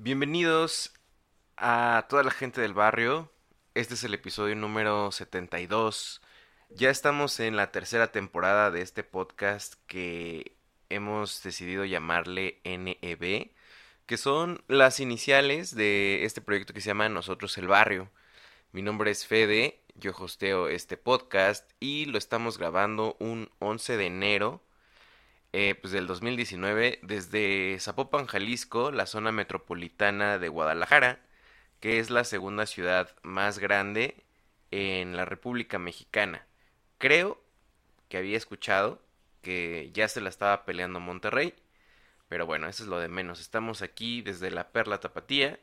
Bienvenidos a toda la gente del barrio. Este es el episodio número 72. Ya estamos en la tercera temporada de este podcast que hemos decidido llamarle NEB, que son las iniciales de este proyecto que se llama Nosotros el Barrio. Mi nombre es Fede, yo hosteo este podcast y lo estamos grabando un 11 de enero eh, pues del 2019 desde Zapopan, Jalisco, la zona metropolitana de Guadalajara, que es la segunda ciudad más grande en la República Mexicana. Creo que había escuchado que ya se la estaba peleando Monterrey, pero bueno, eso es lo de menos. Estamos aquí desde la Perla Tapatía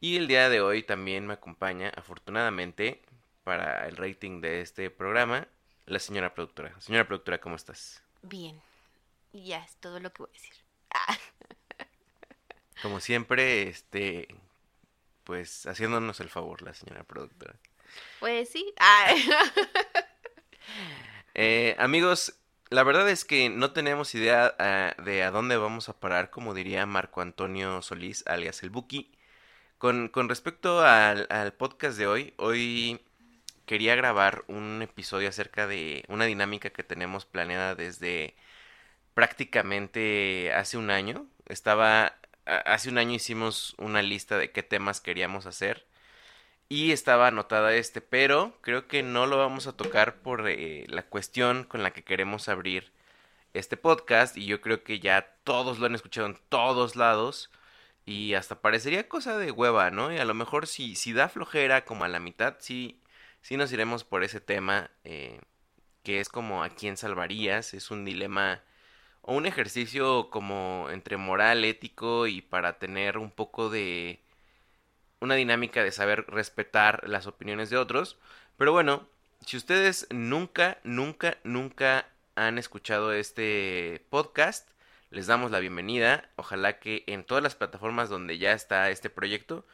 y el día de hoy también me acompaña, afortunadamente, para el rating de este programa, la señora productora. Señora productora, ¿cómo estás? Bien. Y ya es todo lo que voy a decir. Como siempre, este, pues haciéndonos el favor, la señora productora. Pues sí. Eh, amigos, la verdad es que no tenemos idea ah, de a dónde vamos a parar, como diría Marco Antonio Solís, alias el Buki. Con, con respecto al, al podcast de hoy, hoy quería grabar un episodio acerca de una dinámica que tenemos planeada desde prácticamente hace un año. Estaba, hace un año hicimos una lista de qué temas queríamos hacer y estaba anotada este, pero creo que no lo vamos a tocar por eh, la cuestión con la que queremos abrir este podcast y yo creo que ya todos lo han escuchado en todos lados y hasta parecería cosa de hueva, ¿no? Y a lo mejor si, si da flojera como a la mitad, sí, sí nos iremos por ese tema eh, que es como a quién salvarías, es un dilema un ejercicio como entre moral, ético y para tener un poco de una dinámica de saber respetar las opiniones de otros. Pero bueno, si ustedes nunca, nunca, nunca han escuchado este podcast, les damos la bienvenida. Ojalá que en todas las plataformas donde ya está este proyecto,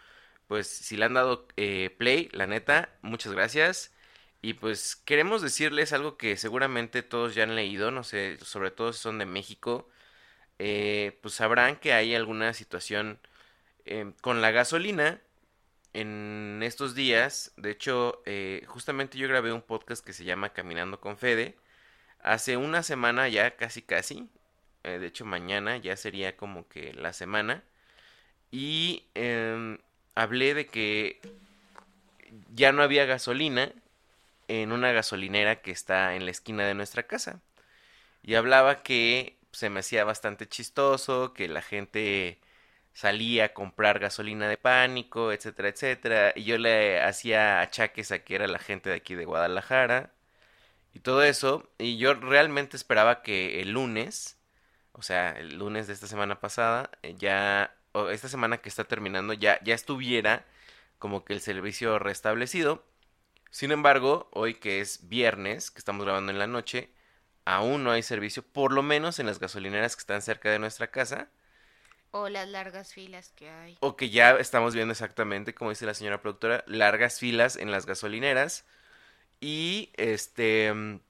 pues si le han dado eh, play, la neta, muchas gracias. Y pues queremos decirles algo que seguramente todos ya han leído, no sé, sobre todo si son de México, eh, pues sabrán que hay alguna situación eh, con la gasolina en estos días. De hecho, eh, justamente yo grabé un podcast que se llama Caminando con Fede. Hace una semana ya, casi casi. de hecho, mañana ya sería como que la semana. Y em, hablé de que ya no había gasolina en una gasolinera que está en la esquina de nuestra casa. Y hablaba que se me hacía bastante chistoso, que la gente salía a comprar gasolina de pánico, etcétera, etcétera. Y yo le hacía achaques a que era la gente de aquí de Guadalajara y todo eso. Y yo realmente esperaba que el lunes, o sea, el lunes de esta semana pasada, eh, ya, o esta semana que está terminando, ya, ya estuviera como que el servicio restablecido. Sin embargo, hoy que es viernes, que estamos grabando en la noche, aún no hay servicio, por lo menos en las gasolineras que están cerca de nuestra casa. O las largas filas que hay. O que ya estamos viendo exactamente, como dice la señora productora, largas filas en las gasolineras. Y este,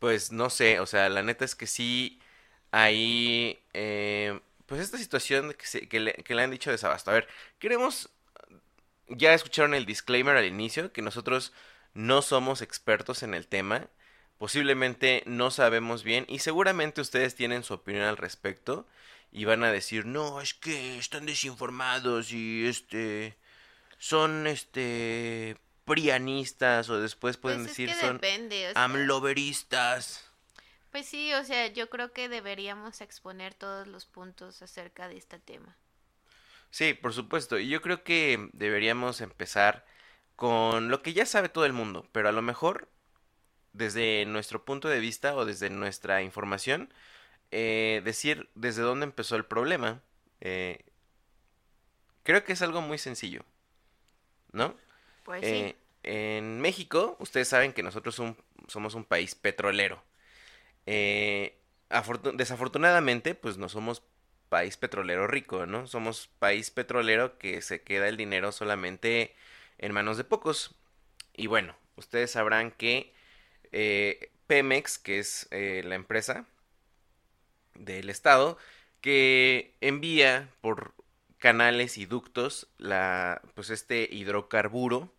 pues no sé, o sea, la neta es que sí hay, eh, pues esta situación que, se, que, le, que le han dicho desabasto. A ver, queremos ya escucharon el disclaimer al inicio, que nosotros no somos expertos en el tema, posiblemente no sabemos bien y seguramente ustedes tienen su opinión al respecto y van a decir, no, es que están desinformados y este son este prianistas o después pueden Pues es decir son depende, o sea, amloveristas. Pues sí, o sea, yo creo que deberíamos exponer todos los puntos acerca de este tema. Sí, por supuesto. Y yo creo que deberíamos empezar con lo que ya sabe todo el mundo, pero a lo mejor desde nuestro punto de vista o desde nuestra información, eh, decir desde dónde empezó el problema. Eh, creo que es algo muy sencillo, ¿no? Pues Eh, en México, ustedes saben que nosotros un- somos un país petrolero. Eh, afortu- desafortunadamente, pues no somos país petrolero rico, ¿no? Somos país petrolero que se queda el dinero solamente en manos de pocos. Y bueno, ustedes sabrán que eh, Pemex, que es eh, la empresa del Estado, que envía por canales y ductos la, pues este hidrocarburo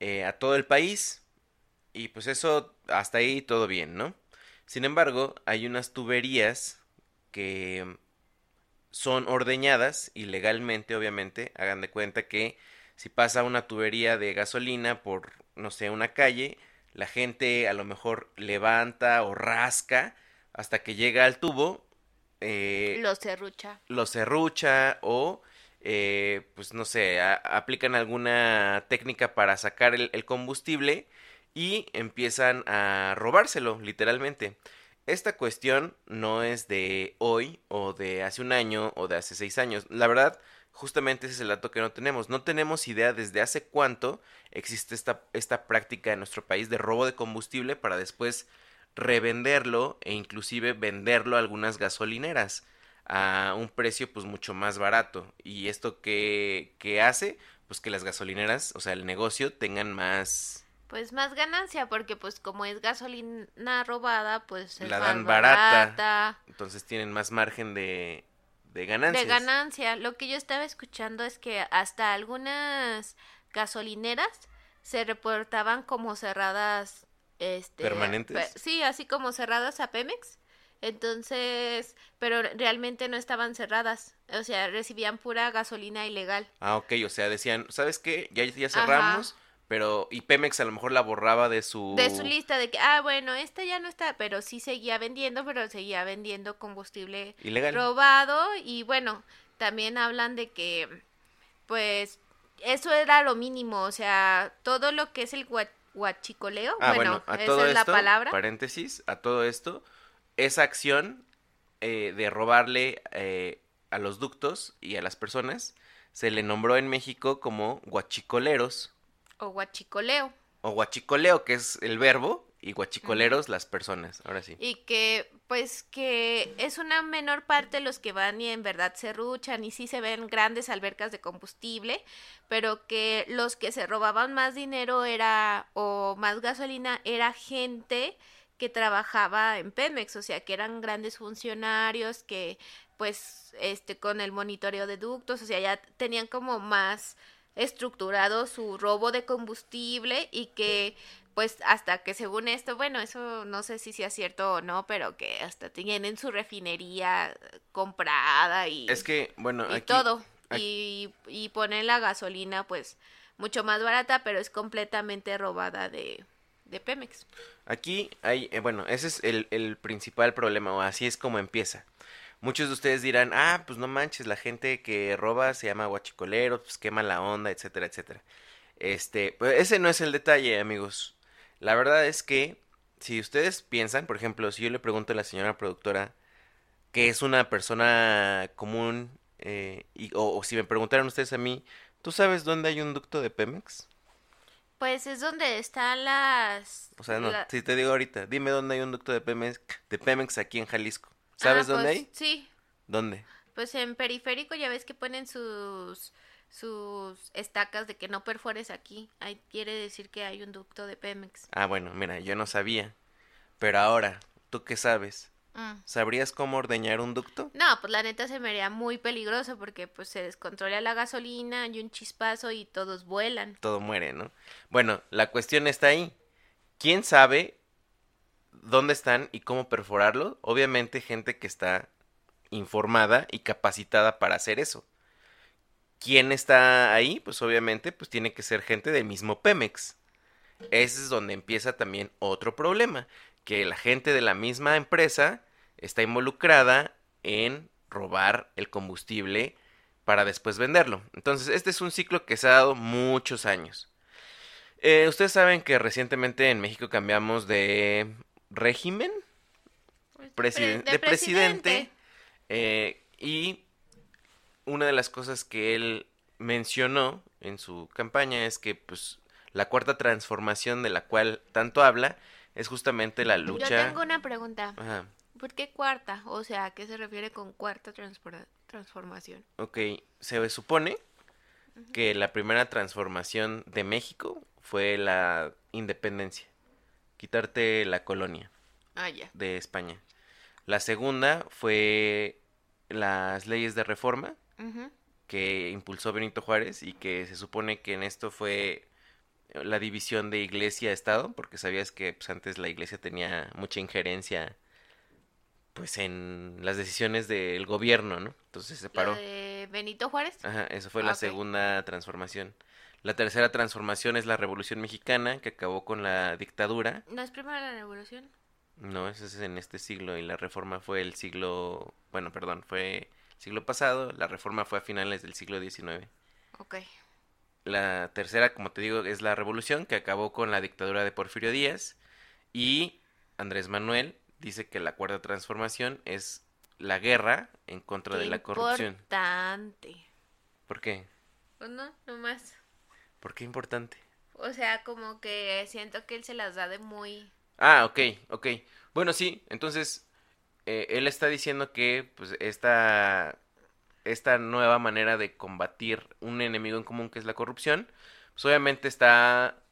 eh, a todo el país. Y pues eso, hasta ahí todo bien, ¿no? Sin embargo, hay unas tuberías que son ordeñadas ilegalmente, obviamente. Hagan de cuenta que si pasa una tubería de gasolina por, no sé, una calle, la gente a lo mejor levanta o rasca hasta que llega al tubo. Eh, lo serrucha. Lo serrucha o, eh, pues no sé, aplican alguna técnica para sacar el combustible y empiezan a robárselo, literalmente. Esta cuestión no es de hoy o de hace un año o de hace seis años. La verdad, justamente ese es el dato que no tenemos. No tenemos idea desde hace cuánto existe esta, esta práctica en nuestro país de robo de combustible para después revenderlo e inclusive venderlo a algunas gasolineras a un precio pues mucho más barato. ¿Y esto qué, qué hace? Pues que las gasolineras, o sea, el negocio tengan más pues más ganancia porque pues como es gasolina robada pues es la dan barata, entonces tienen más margen de de ganancia de ganancia. Lo que yo estaba escuchando es que hasta algunas gasolineras se reportaban como cerradas este permanentes sí así como cerradas a Pemex. Entonces, pero realmente no estaban cerradas, o sea, recibían pura gasolina ilegal. Ah, ok, o sea, decían, ¿sabes qué? Ya, ya cerramos, pero y Pemex a lo mejor la borraba de su de su lista de que ah bueno esta ya no está pero sí seguía vendiendo pero seguía vendiendo combustible ilegal. robado y bueno también hablan de que pues eso era lo mínimo o sea todo lo que es el guachicoleo ah, bueno, a esa todo es la palabra. paréntesis a todo esto esa acción eh, de robarle eh, a los ductos y a las personas se le nombró en México como guachicoleros o guachicoleo. O guachicoleo, que es el verbo, y guachicoleros las personas, ahora sí. Y que, pues, que es una menor parte los que van y en verdad se ruchan y sí se ven grandes albercas de combustible, pero que los que se robaban más dinero era, o más gasolina, era gente que trabajaba en Pemex, o sea, que eran grandes funcionarios que, pues, este, con el monitoreo de ductos, o sea, ya tenían como más estructurado su robo de combustible y que pues hasta que según esto, bueno, eso no sé si sea cierto o no, pero que hasta tienen su refinería comprada y es que bueno y todo y, y ponen la gasolina pues mucho más barata, pero es completamente robada de, de Pemex. Aquí hay, eh, bueno, ese es el, el principal problema, o así es como empieza. Muchos de ustedes dirán, ah, pues no manches, la gente que roba se llama guachicolero, pues quema la onda, etcétera, etcétera. Este, pues ese no es el detalle, amigos. La verdad es que si ustedes piensan, por ejemplo, si yo le pregunto a la señora productora que es una persona común, eh, y, o, si me preguntaran ustedes a mí, ¿tú sabes dónde hay un ducto de Pemex? Pues es donde están las... O sea, no, si te digo ahorita, dime dónde hay un ducto de Pemex, de Pemex aquí en Jalisco. ¿Sabes ah, dónde pues, hay? Sí. ¿Dónde? Pues en periférico ya ves que ponen sus sus estacas de que no perfores aquí. Ahí quiere decir que hay un ducto de Pemex. Ah, bueno, mira, yo no sabía. Pero ahora, ¿tú qué sabes? Mm. ¿Sabrías cómo ordeñar un ducto? No, pues la neta se me haría muy peligroso porque pues se descontrola la gasolina, hay un chispazo y todos vuelan. Todo muere, ¿no? Bueno, la cuestión está ahí. ¿Quién sabe dónde están y cómo perforarlo. Obviamente gente que está informada y capacitada para hacer eso. ¿Quién está ahí? Pues obviamente pues tiene que ser gente del mismo Pemex. Ese es donde empieza también otro problema, que la gente de la misma empresa está involucrada en robar el combustible para después venderlo. Entonces, este es un ciclo que se ha dado muchos años. Eh, ustedes saben que recientemente en México cambiamos de régimen pues, de, presidente, eh, y una de las cosas que él mencionó en su campaña es que pues la cuarta transformación de la cual tanto habla es justamente la lucha. Yo tengo una pregunta. ¿Por qué cuarta? O sea, ¿a qué se refiere con cuarta transformación? Ok, se supone que la primera transformación de México fue la independencia quitarte la colonia ah, de España. La segunda fue las leyes de reforma, que impulsó Benito Juárez y que se supone que en esto fue la división de iglesia-estado, porque sabías que pues, antes la iglesia tenía mucha injerencia pues en las decisiones del gobierno, ¿no? Entonces se separó. de Benito Juárez? Ajá, eso fue la segunda transformación. La tercera transformación es la Revolución Mexicana, que acabó con la dictadura. ¿No es primero la Revolución? No, eso es en este siglo y la reforma fue el siglo, bueno, perdón, fue el siglo pasado, la reforma fue a finales del siglo XIX. Ok. La tercera, como te digo, es la revolución que acabó con la dictadura de Porfirio Díaz y Andrés Manuel dice que la cuarta transformación es la guerra en contra de la corrupción. Importante. ¿Por qué? Pues no, nomás. ¿Por qué importante? O sea, como que siento que él se las da de muy... Ah, ok, ok. Bueno, sí, entonces eh, él está diciendo que pues esta, esta nueva manera de combatir un enemigo en común que es la corrupción, pues obviamente está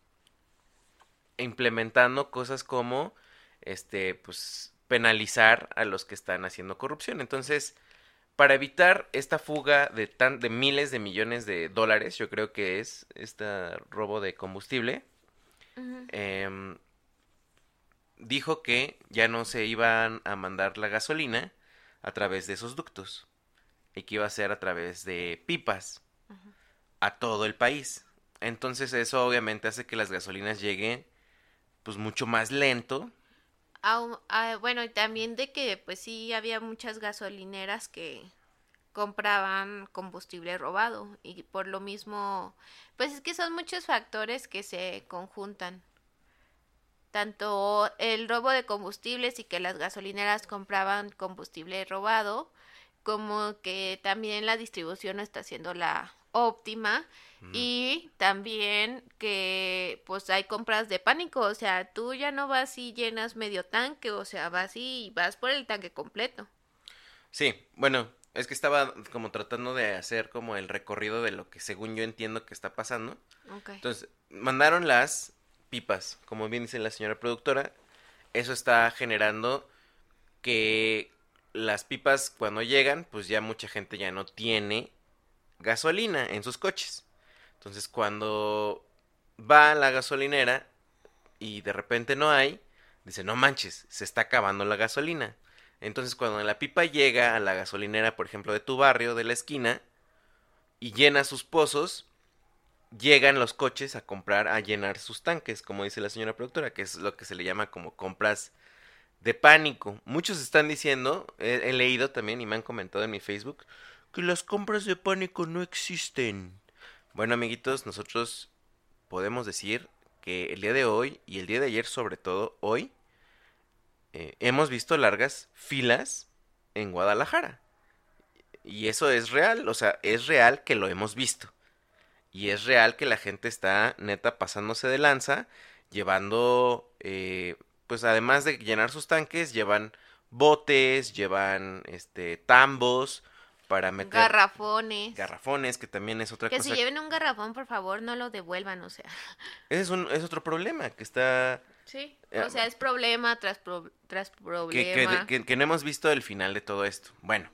implementando cosas como este, pues, penalizar a los que están haciendo corrupción. Entonces, para evitar esta fuga de, tan, de miles de millones de dólares, yo creo que es este robo de combustible, em, dijo que ya no se iban a mandar la gasolina a través de esos ductos y que iba a ser a través de pipas a todo el país. Entonces eso obviamente hace que las gasolinas lleguen pues mucho más lento Ah, bueno, y también de que pues sí había muchas gasolineras que compraban combustible robado y por lo mismo, pues es que son muchos factores que se conjuntan. Tanto el robo de combustibles y que las gasolineras compraban combustible robado, como que también la distribución está siendo la óptima y también que pues hay compras de pánico, o sea, tú ya no vas y llenas medio tanque, o sea, vas y vas por el tanque completo. Sí, bueno, es que estaba como tratando de hacer como el recorrido de lo que según yo entiendo que está pasando. Entonces, mandaron las pipas, como bien dice la señora productora, eso está generando que las pipas cuando llegan, pues ya mucha gente ya no tiene gasolina en sus coches. Entonces cuando va a la gasolinera y de repente no hay, dice, no manches, se está acabando la gasolina. Entonces cuando la pipa llega a la gasolinera, por ejemplo, de tu barrio, de la esquina, y llena sus pozos, llegan los coches a comprar, a llenar sus tanques, como dice la señora productora, que es lo que se le llama como compras de pánico. Muchos están diciendo, he, he leído también y me han comentado en mi Facebook, que las compras de pánico no existen. Bueno, amiguitos, nosotros podemos decir que el día de hoy y el día de ayer, sobre todo hoy, eh, hemos visto largas filas en Guadalajara. Y eso es real, o sea, es real que lo hemos visto. Y es real que la gente está neta pasándose de lanza, llevando, eh, pues además de llenar sus tanques, llevan botes, llevan este tambos, para meter garrafones. Garrafones, que también es otra cosa. Que si lleven un garrafón, por favor, no lo devuelvan, o sea. Ese es, un, es otro problema que está... Sí, eh, o sea, es problema tras, tras problema. Que, que, no hemos visto el final de todo esto. Bueno,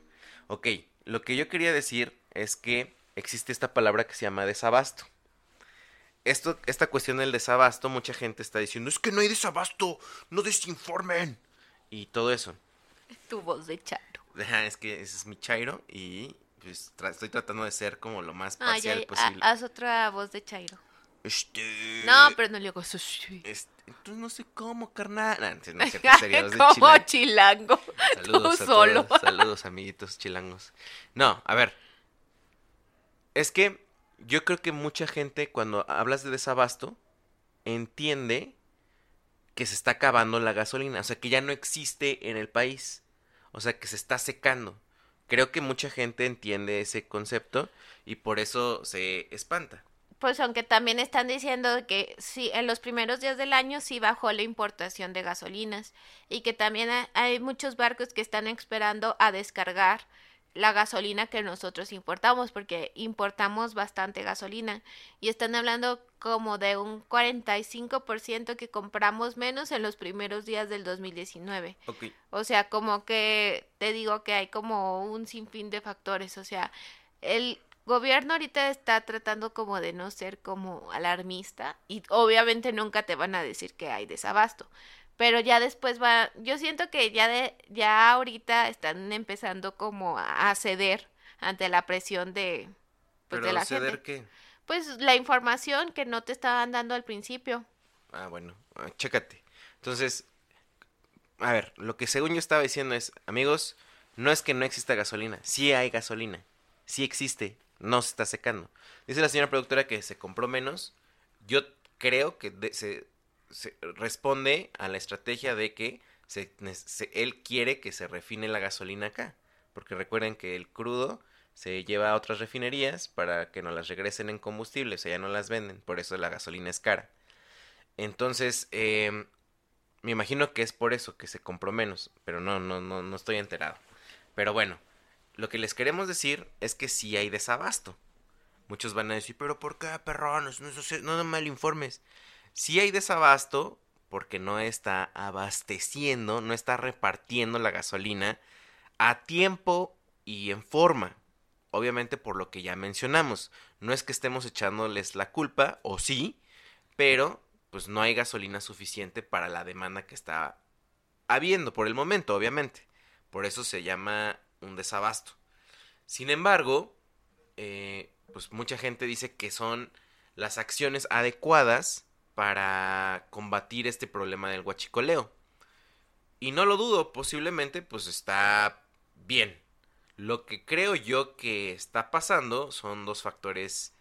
ok, lo que yo quería decir es que existe esta palabra que se llama desabasto. Esto, esta cuestión del desabasto, mucha gente está diciendo, es que no hay desabasto, no desinformen. Y todo eso. Tu voz de chat es que ese es mi Chairo y pues estoy tratando de ser como lo más parcial posible. haz otra voz de Chairo. Este... No, pero no le hago eso. Este, entonces no sé cómo, carnal. No, como chilango. Saludos a solo. Saludos, amiguitos chilangos. No, a ver. Es que yo creo que mucha gente cuando hablas de desabasto entiende que se está acabando la gasolina, o sea, que ya no existe en el país. O sea, que se está secando. Creo que mucha gente entiende ese concepto y por eso se espanta. Pues aunque también están diciendo que sí, en los primeros días del año sí bajó la importación de gasolinas y que también hay muchos barcos que están esperando a descargar la gasolina que nosotros importamos, porque importamos bastante gasolina. Y están hablando como de un 45% que compramos menos en los primeros días del 2019. O sea, como que te digo que hay como un sinfín de factores. O sea, el gobierno ahorita está tratando como de no ser como alarmista y obviamente nunca te van a decir que hay desabasto. Pero ya después va, yo siento que ya de, ya ahorita están empezando como a ceder ante la presión de, pues, ¿Pero de la ceder gente. qué? Pues la información que no te estaban dando al principio. Ah, bueno, ah, chécate. Entonces, a ver, lo que según yo estaba diciendo es, amigos, no es que no exista gasolina, sí hay gasolina, sí existe, no se está secando. Dice la señora productora que se compró menos, yo creo que de- se, se responde a la estrategia de que se, él quiere que se refine la gasolina acá, porque recuerden que el crudo se lleva a otras refinerías para que nos las regresen en combustible, o sea, ya no las venden, por eso la gasolina es cara. Entonces, eh, me imagino que es por eso que se compró menos, pero no, no, no, no estoy enterado. Pero bueno, lo que les queremos decir es que sí hay desabasto. Muchos van a decir, pero ¿por qué, perrones? No, no, no, no mal Sí hay desabasto porque no está abasteciendo, no está repartiendo la gasolina a tiempo y en forma. Obviamente por lo que ya mencionamos. No es que estemos echándoles la culpa, o sí, pero pues no hay gasolina suficiente para la demanda que está habiendo por el momento, obviamente. Por eso se llama un desabasto. Sin embargo, eh, pues mucha gente dice que son las acciones adecuadas para combatir este problema del huachicoleo. Y no lo dudo, posiblemente pues está bien. Lo que creo yo que está pasando son dos factores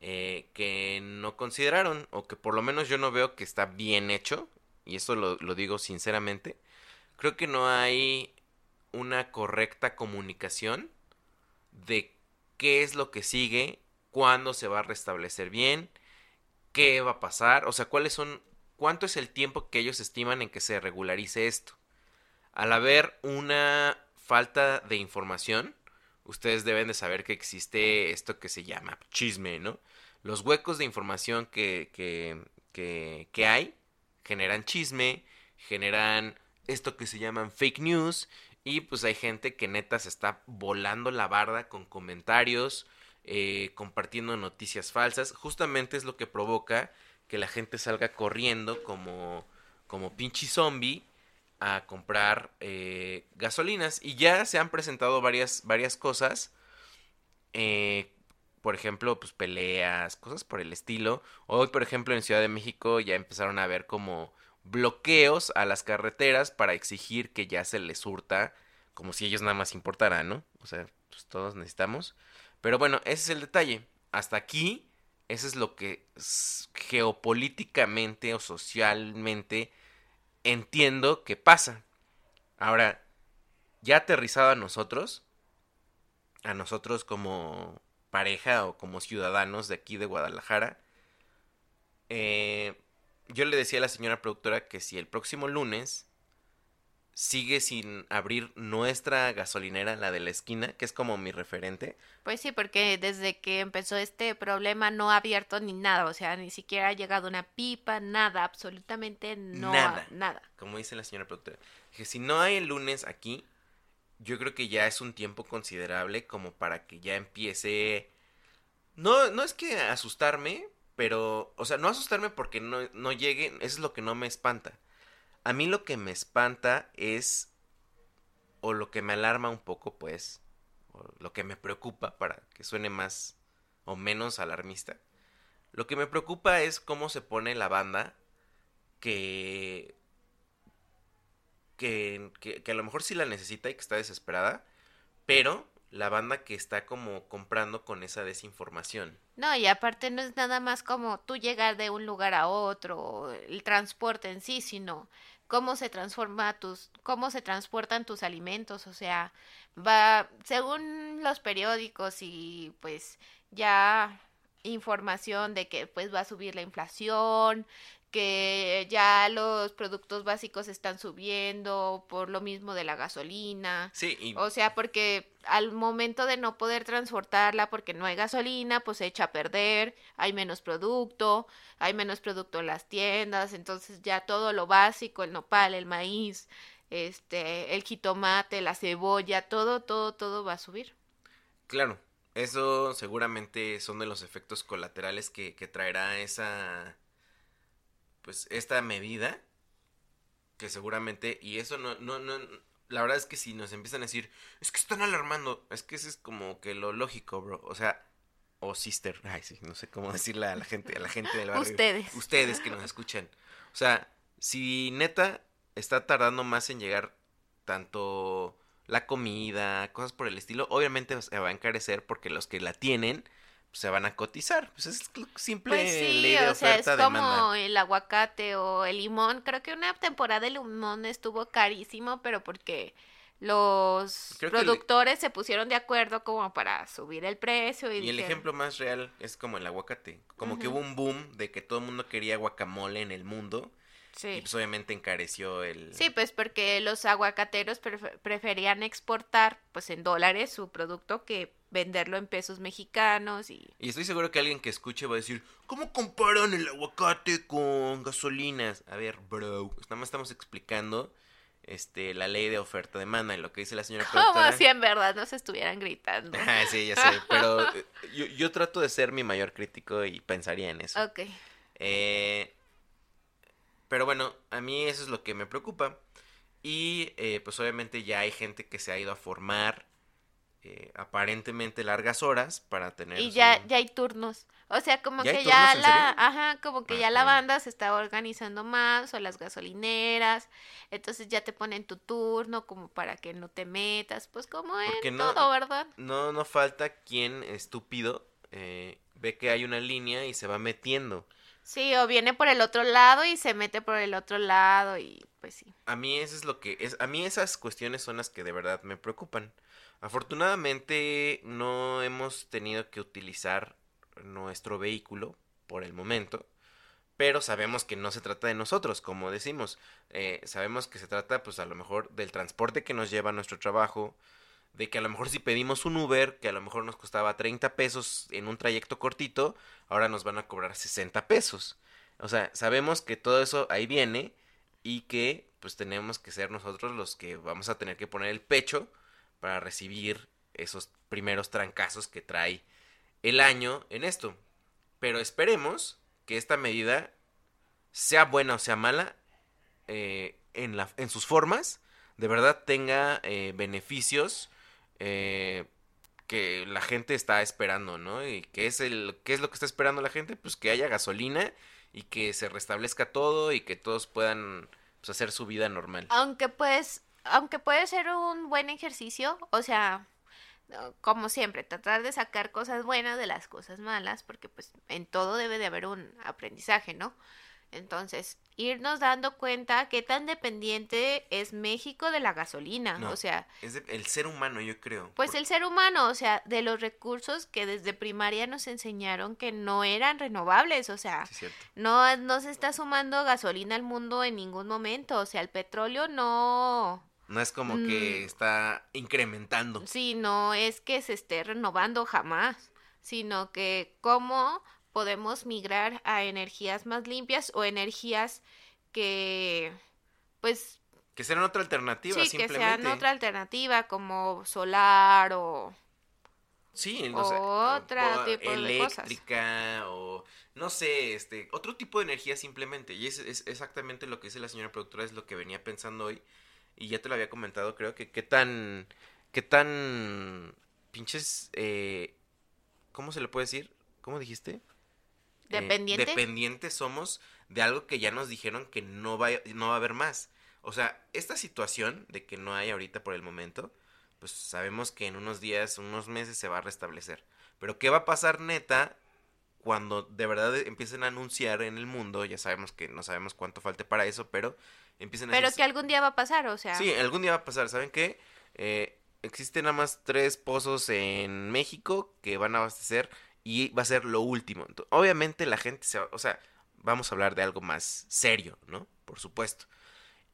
eh, que no consideraron o que por lo menos yo no veo que está bien hecho. Y esto lo, lo digo sinceramente. Creo que no hay una correcta comunicación de qué es lo que sigue, cuándo se va a restablecer bien, qué va a pasar, o sea, cuáles son, cuánto es el tiempo que ellos estiman en que se regularice esto. Al haber una falta de información, ustedes deben de saber que existe esto que se llama chisme, ¿no? Los huecos de información que, que, que, que hay generan chisme, generan esto que se llaman fake news y pues hay gente que neta se está volando la barda con comentarios, eh, compartiendo noticias falsas. Justamente es lo que provoca que la gente salga corriendo como, como pinche zombie a comprar eh, gasolinas. Y ya se han presentado varias, varias cosas. Eh, por ejemplo, pues peleas, cosas por el estilo. Hoy, por ejemplo, en Ciudad de México ya empezaron a ver como bloqueos a las carreteras para exigir que ya se les surta, como si ellos nada más importaran, ¿no? O sea, pues todos necesitamos. Pero bueno, ese es el detalle. Hasta aquí, eso es lo que geopolíticamente o socialmente entiendo que pasa. Ahora, ya aterrizado a nosotros, a nosotros como pareja o como ciudadanos de aquí de Guadalajara, eh, yo le decía a la señora productora que si el próximo lunes sigue sin abrir nuestra gasolinera, la de la esquina, que es como mi referente. Pues sí, porque desde que empezó este problema no ha abierto ni nada, o sea, ni siquiera ha llegado una pipa, nada, absolutamente no, Nada. nada. Como dice la señora productora. Que si no hay el lunes aquí, yo creo que ya es un tiempo considerable como para que ya empiece... No, no es que asustarme, pero... O sea, no asustarme porque no, no llegue, eso es lo que no me espanta. A mí lo que me espanta es... O lo que me alarma un poco, pues... O lo que me preocupa para que suene más o menos alarmista. Lo que me preocupa es cómo se pone la banda que que, que, que a lo mejor sí la necesita y que está desesperada, pero la banda que está como comprando con esa desinformación. No, y aparte no es nada más como tú llegar de un lugar a otro, el transporte en sí, sino cómo se transforma tus, cómo se transportan tus alimentos, o sea, va, según los periódicos y pues ya información de que pues va a subir la inflación, que ya los productos básicos están subiendo por lo mismo de la gasolina. Sí, y O sea, porque al momento de no poder transportarla porque no hay gasolina, pues se echa a perder, hay menos producto, hay menos producto en las tiendas, entonces ya todo lo básico, el nopal, el maíz, este, el jitomate, la cebolla, todo, todo, todo va a subir. claro, Eso seguramente son de los efectos colaterales que, que traerá esa, pues, esta medida, que seguramente, y eso no, no, no, la verdad es que si nos empiezan a decir, es que están alarmando, es que eso es como que lo lógico, bro, o sea, o sister, ay, sí, no sé cómo decirle a la gente, a la gente del barrio. Ustedes. Ustedes que nos escuchan. O sea, si neta está tardando más en llegar tanto la comida, cosas por el estilo, obviamente se va a encarecer porque los que la tienen se van a cotizar. Pues es simple Pues sí, ley de o sea, es oferta como demanda. el aguacate o el limón. Creo que una temporada de limón estuvo carísimo, pero porque los Creo el- productores se pusieron de acuerdo como para subir el precio. Y, Y el ejemplo más real es como el aguacate. Como que hubo un boom de que todo el mundo quería guacamole en el mundo. Y Sí. pues obviamente encareció el... Sí, pues porque los aguacateros prefe- preferían exportar pues en dólares su producto que venderlo en pesos mexicanos y Y estoy seguro que alguien que escuche va a decir, ¿cómo comparan el aguacate con gasolinas? A ver, bro, nada más estamos explicando este la ley de oferta demanda y lo que dice la señora como productora. si en verdad nos estuvieran gritando. Ah, sí, ya sé, pero eh, yo, yo trato de ser mi mayor crítico y pensaría en eso. Ok. Eh, pero bueno, a mí eso es lo que me preocupa. Y eh, pues obviamente ya hay gente que se ha ido a formar eh, aparentemente largas horas para tener... Y ya, ya hay turnos. O sea, como ¿Ya hay que ya la, ajá, como que Ah, ya la banda se está organizando más, o las gasolineras, entonces ya te ponen tu turno como para que no te metas, pues como en no- todo, ¿verdad? No, no falta quien estúpido eh, ve que hay una línea y se va metiendo. Sí, o viene por el otro lado y se mete por el otro lado y pues sí. A mí eso es lo que es, a mí esas cuestiones son las que de verdad me preocupan. Afortunadamente no hemos tenido que utilizar nuestro vehículo por el momento, pero sabemos que no se trata de nosotros, como decimos, Eh, sabemos que se trata pues a lo mejor del transporte que nos lleva a nuestro trabajo, de que a lo mejor si pedimos un Uber, que a lo mejor nos costaba 30 pesos en un trayecto cortito, ahora nos van a cobrar 60 pesos. O sea, sabemos que todo eso ahí viene y que pues tenemos que ser nosotros los que vamos a tener que poner el pecho para recibir esos primeros trancazos que trae el año en esto. Pero esperemos que esta medida, sea buena o sea mala, eh, en, la, en sus formas, de verdad tenga eh, beneficios eh, que la gente está esperando, ¿no? Y que es el, ¿qué es lo que está esperando la gente? Pues que haya gasolina y que se restablezca todo y que todos puedan pues, hacer su vida normal. Aunque pues, aunque puede ser un buen ejercicio, o sea, como siempre, tratar de sacar cosas buenas de las cosas malas, porque pues en todo debe de haber un aprendizaje, ¿no? Entonces, irnos dando cuenta qué tan dependiente es México de la gasolina, No. o sea, Es de- el ser humano, yo creo. pues el ser humano, o sea, de los recursos que desde primaria nos enseñaron que no eran renovables, o sea, Sí, no, no se está sumando gasolina al mundo en ningún momento, o sea, el petróleo no, No es como que Mm. está incrementando. Sí, no es que se esté renovando jamás, sino que cómo podemos migrar a energías más limpias o energías que, pues, Que sean otra alternativa, sí, que simplemente. sean otra alternativa como solar o... Sí, no sé, Otra o- tipo de cosas. eléctrica o no sé, este, otro tipo de energía simplemente. Y es, es exactamente lo que dice la señora productora, es lo que venía pensando hoy. Y ya te lo había comentado, creo que qué tan, qué tan pinches, eh, ¿cómo se le puede decir? ¿Cómo dijiste? Eh, ¿Dependiente? dependientes somos de algo que ya nos dijeron que no va, no va a haber más. O sea, esta situación de que no hay ahorita por el momento, pues sabemos que en unos días, unos meses se va a restablecer. Pero ¿qué va a pasar neta cuando de verdad empiecen a anunciar en el mundo? Ya sabemos que no sabemos cuánto falte para eso, pero empiecen a Pero que algún día va a pasar, o sea... Sí, algún día va a pasar. ¿Saben qué? Eh, existen nada más tres pozos en México que van a abastecer y va a ser lo último. Obviamente la gente se va, o sea, vamos a hablar de algo más serio, ¿no? Por supuesto.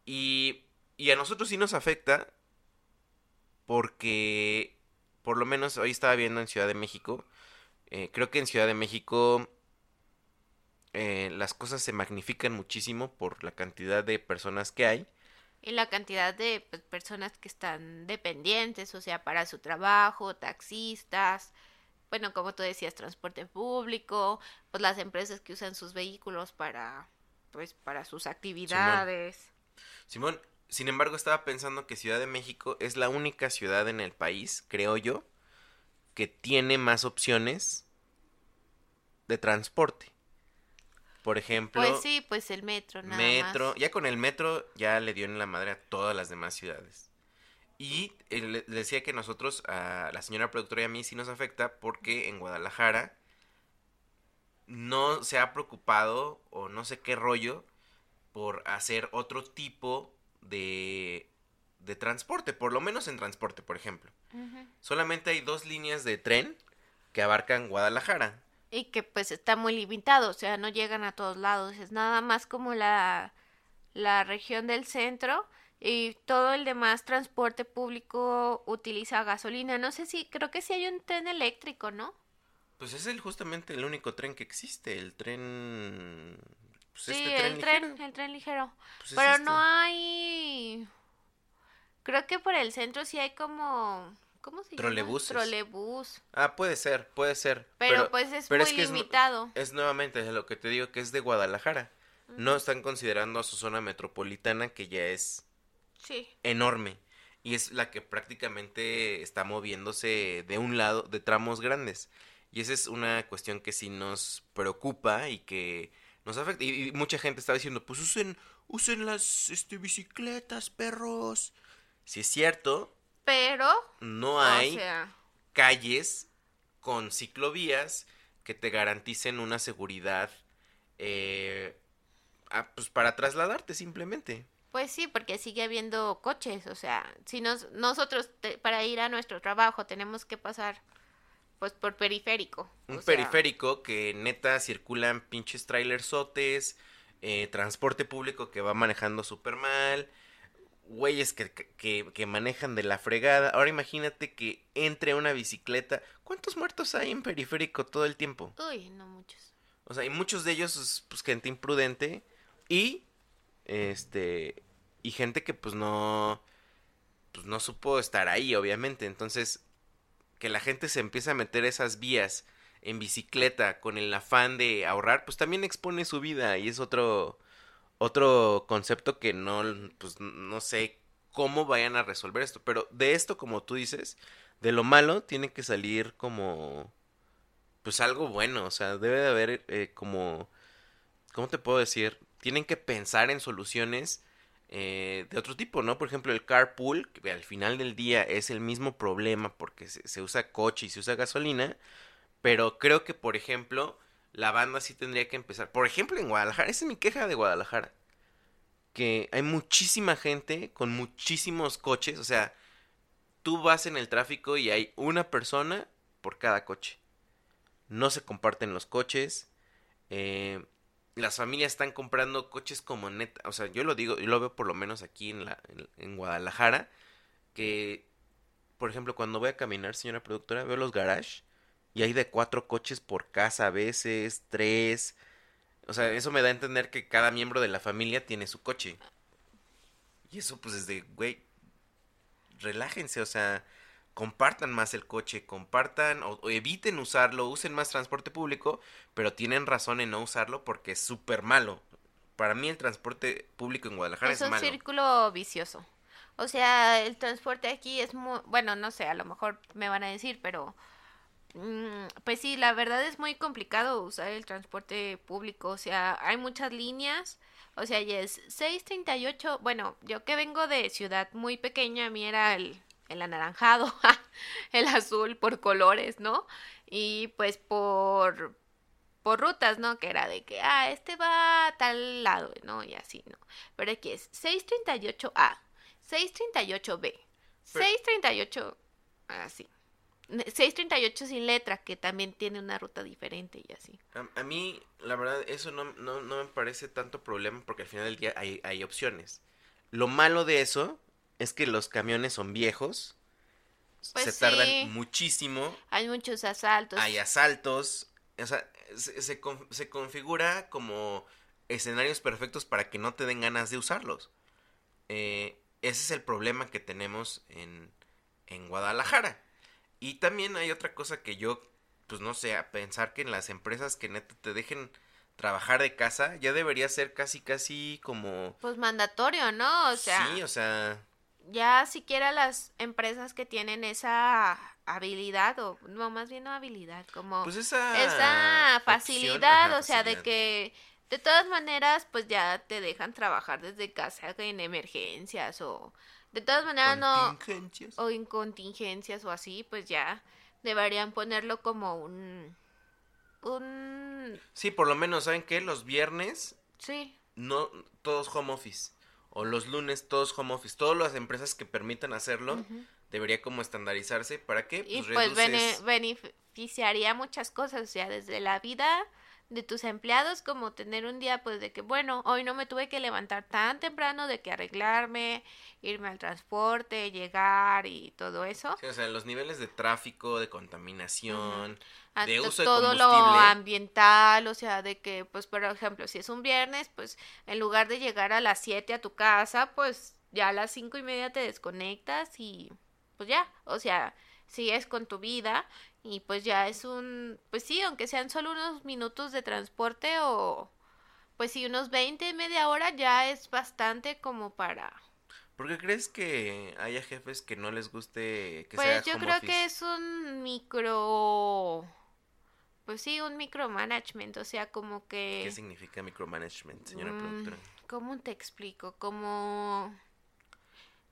Y, y a nosotros sí nos afecta porque, por lo menos hoy estaba viendo en Ciudad de México, eh, creo que en Ciudad de México eh, las cosas se magnifican muchísimo por la cantidad de personas que hay. Y la cantidad de pues, personas que están dependientes, o sea, para su trabajo, taxistas, bueno, como tú decías, transporte público, pues las empresas que usan sus vehículos para, pues, para sus actividades. Simón, sin embargo, estaba pensando que Ciudad de México es la única ciudad en el país, creo yo, que tiene más opciones de transporte. Por ejemplo, Pues sí, pues el metro, nada metro, más. ya con el metro ya le dio en la madre a todas las demás ciudades. Y eh, le, le decía que nosotros, a la señora productora y a mí sí nos afecta porque en Guadalajara no se ha preocupado o no sé qué rollo por hacer otro tipo de, de transporte, por lo menos en transporte, por ejemplo. Solamente hay dos líneas de tren que abarcan Guadalajara. Y que pues está muy limitado, o sea, no llegan a todos lados, es nada más como la, la región del centro y todo el demás transporte público utiliza gasolina. No sé si, creo que sí hay un tren eléctrico, ¿no? Pues es el, justamente el único tren que existe, el tren... pues sí, este el tren, el tren ligero. Pues es Pero este. no hay... Creo que por el centro sí hay como... ¿Cómo se llama? Trolebuses. Trolebús. Ah, puede ser, puede ser. Pero, pues es pero muy es limitado. Es, nuevamente lo que te digo, que es de Guadalajara. No están considerando a su zona metropolitana, que ya es Sí. enorme. Y es la que prácticamente está moviéndose de un lado, de tramos grandes. Y esa es una cuestión que sí nos preocupa y que nos afecta. Y, y mucha gente está diciendo, pues usen, usen las este, bicicletas, perros. Si es cierto, Pero, no hay o sea, calles con ciclovías que te garanticen una seguridad eh, pues para trasladarte simplemente. Pues sí, porque sigue habiendo coches, o sea, si nos, nosotros te- para ir a nuestro trabajo tenemos que pasar pues por periférico. Un o sea, periférico que neta circulan pinches trailersotes, eh, transporte público que va manejando súper mal, güeyes que, que, que manejan de la fregada. Ahora imagínate que entre una bicicleta. ¿Cuántos muertos hay en periférico todo el tiempo? Uy, no muchos. O sea, y muchos de ellos es pues gente imprudente y este y gente que pues no pues no supo estar ahí, obviamente. Entonces, que la gente se empiece a meter esas vías en bicicleta con el afán de ahorrar, pues también expone su vida y es otro otro concepto que no pues no sé cómo vayan a resolver esto, pero de esto como tú dices, de lo malo tiene que salir como pues algo bueno, o sea, debe de haber eh, como, ¿cómo te puedo decir? Tienen que pensar en soluciones eh, de otro tipo, ¿no? Por ejemplo, el carpool, que al final del día es el mismo problema porque se, se usa coche y se usa gasolina, pero creo que, por ejemplo, la banda sí tendría que empezar, por ejemplo, en Guadalajara, esa es mi queja de Guadalajara, que hay muchísima gente con muchísimos coches, o sea, tú vas en el tráfico y hay una persona por cada coche no se comparten los coches. eh, las familias están comprando coches como neta. O sea, yo lo digo, yo lo veo por lo menos aquí en, la, en, Guadalajara. Que, por ejemplo, cuando voy a caminar, señora productora, veo los garage. Y hay de cuatro coches por casa a veces, tres. O sea, eso me da a entender que cada miembro de la familia tiene su coche. Y eso, pues, es de, güey, relájense, o sea, compartan más el coche, compartan o, o eviten usarlo, usen más transporte público, pero tienen razón en no usarlo porque es súper malo. Para mí el transporte público en Guadalajara es es, un malo. círculo vicioso. O sea, el transporte aquí es muy, bueno, no sé, a lo mejor me van a decir, pero mm, pues sí, la verdad es muy complicado usar el transporte público, o sea, hay muchas líneas, o sea, ya es 638, bueno, yo que vengo de ciudad muy pequeña, a mí era el, el anaranjado, el azul por colores, ¿no? Y pues por por rutas, ¿no? Que era de que, ah, este va a tal lado, ¿no? Y así, ¿no? Pero aquí es 638A, 638B, Pero- 638, así. 638 sin letra, que también tiene una ruta diferente y así. A, a mí, la verdad, eso no, no, no me parece tanto problema porque al final del día hay, hay opciones. Lo malo de eso es que los camiones son viejos, Pues se tardan muchísimo, Hay muchos asaltos. hay asaltos, o sea, se, se con- se configura como escenarios perfectos para que no te den ganas de usarlos. Eh, ese es el problema que tenemos en, en Guadalajara. Y también hay otra cosa que yo, pues no sé, a pensar que en las empresas que neta te dejen trabajar de casa, ya debería ser casi, casi como... Pues mandatorio, ¿no? O sea... Sí, o sea... Ya siquiera las empresas que tienen esa habilidad, o no, más bien no habilidad, como... Pues esa... Esa facilidad, ajá, o sea, de que de todas maneras, pues ya te dejan trabajar desde casa en emergencias o... De todas maneras, no... Contingencias. o en contingencias o así, pues ya deberían ponerlo como un un Sí, por lo menos, ¿saben qué? Los viernes, sí, no, todos home office. O los lunes, todos home office. Todas las empresas que permitan hacerlo, debería como estandarizarse. ¿Para qué? y Pues pues bene- beneficiaría muchas cosas, o sea, desde la vida de tus empleados como tener un día pues de que bueno, hoy no me tuve que levantar tan temprano de que arreglarme, irme al transporte, llegar y todo eso. Sí, o sea, los niveles de tráfico, de contaminación, a de uso de todo lo ambiental, o sea, de que, pues, por ejemplo, si es un viernes, pues, en lugar de llegar a las 7 a tu casa, pues, ya a las cinco y media te desconectas y, pues, ya, o sea, sigues con tu vida y, pues, ya es un, pues, sí, aunque sean solo unos minutos de transporte o, pues, sí, unos 20, media hora, ya es bastante como para... ¿Por qué crees que haya jefes que no les guste que Pues sea yo home creo office? que es un micro, pues sí, un micromanagement, o sea, como que... ¿Qué significa micromanagement, señora Mm, productora? ¿Cómo te explico? Como...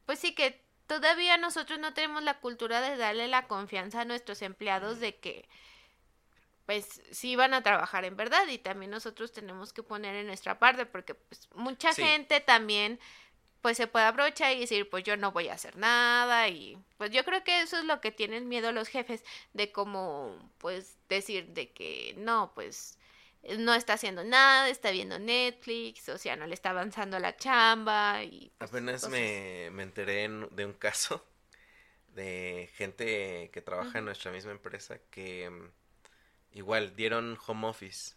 Pues sí que todavía nosotros no tenemos la cultura de darle la confianza a nuestros empleados de que pues sí van a trabajar en verdad y también nosotros tenemos que poner en nuestra parte porque pues mucha Sí. gente también pues se puede aprovechar y decir pues yo no voy a hacer nada y pues yo creo que eso es lo que tienen miedo los jefes de como pues decir de que no pues no está haciendo nada, está viendo Netflix, o sea, no le está avanzando la chamba y pues, Apenas me, me enteré en- de un caso de gente que trabaja en nuestra misma empresa que mm, igual dieron home office.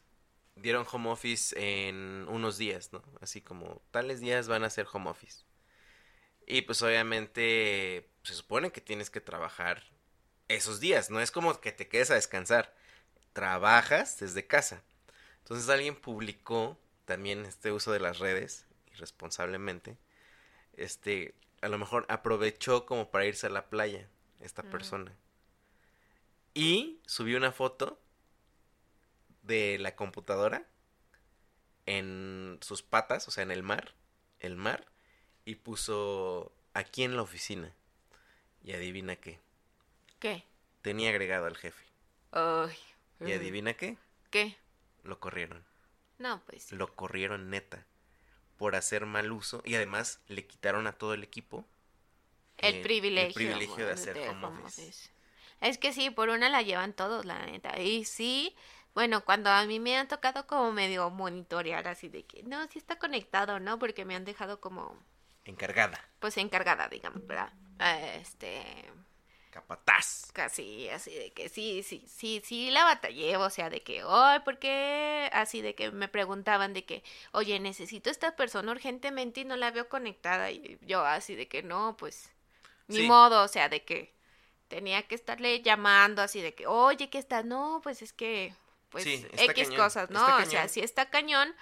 Dieron home office en unos días, ¿no? Así como tales días van a ser home office. Y pues obviamente se supone que tienes que trabajar esos días, no es como que te quedes a descansar. Trabajas desde casa. Entonces alguien publicó también este uso de las redes irresponsablemente. Este, a lo mejor aprovechó como para irse a la playa esta Mm. persona. Y subió una foto de la computadora en sus patas, o sea, en el mar, el mar, y puso aquí en la oficina. Y adivina qué, ¿Qué? tenía agregado al jefe. Ay. Y adivina qué, ¿Qué? Lo corrieron. No, pues. Lo corrieron neta por hacer mal uso y además le quitaron a todo el equipo El privilegio. el privilegio de hacer de home home office. office. Es que sí, por una la llevan todos, la neta. Y sí, bueno, cuando a mí me han tocado como medio monitorear así de que, no, sí está conectado, ¿no? Porque me han dejado como, Encargada, pues encargada, digamos, ¿verdad? Este, capataz. casi así de que sí, sí, sí, sí la batallé, o sea, de que, ay, ¿por qué? Así de que me preguntaban de que, oye, necesito a esta persona urgentemente y no la veo conectada. Y yo así de que no, pues, ni Sí. modo, o sea, de que tenía que estarle llamando así de que, oye, ¿qué está? No, pues es que, pues, Sí, X cañón, cosas, ¿no? está O sea, sí está cañón.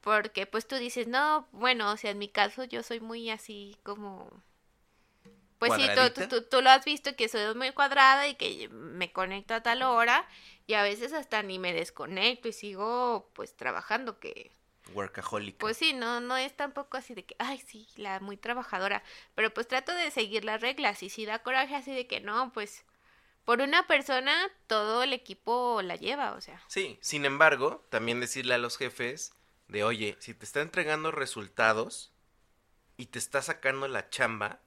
Porque pues tú dices, no, bueno, o sea, en mi caso yo soy muy así como... Pues sí, tú, tú, tú lo has visto que soy muy cuadrada y que me conecto a tal hora y a veces hasta ni me desconecto y sigo pues trabajando que Workaholic. pues sí, no, no es tampoco así de que, ay sí, la muy trabajadora, pero pues trato de seguir las reglas y si da coraje así de que no, pues por una persona todo el equipo la lleva, o sea. Sí, sin embargo, también decirle a los jefes de, oye, si te está entregando resultados y te está sacando la chamba,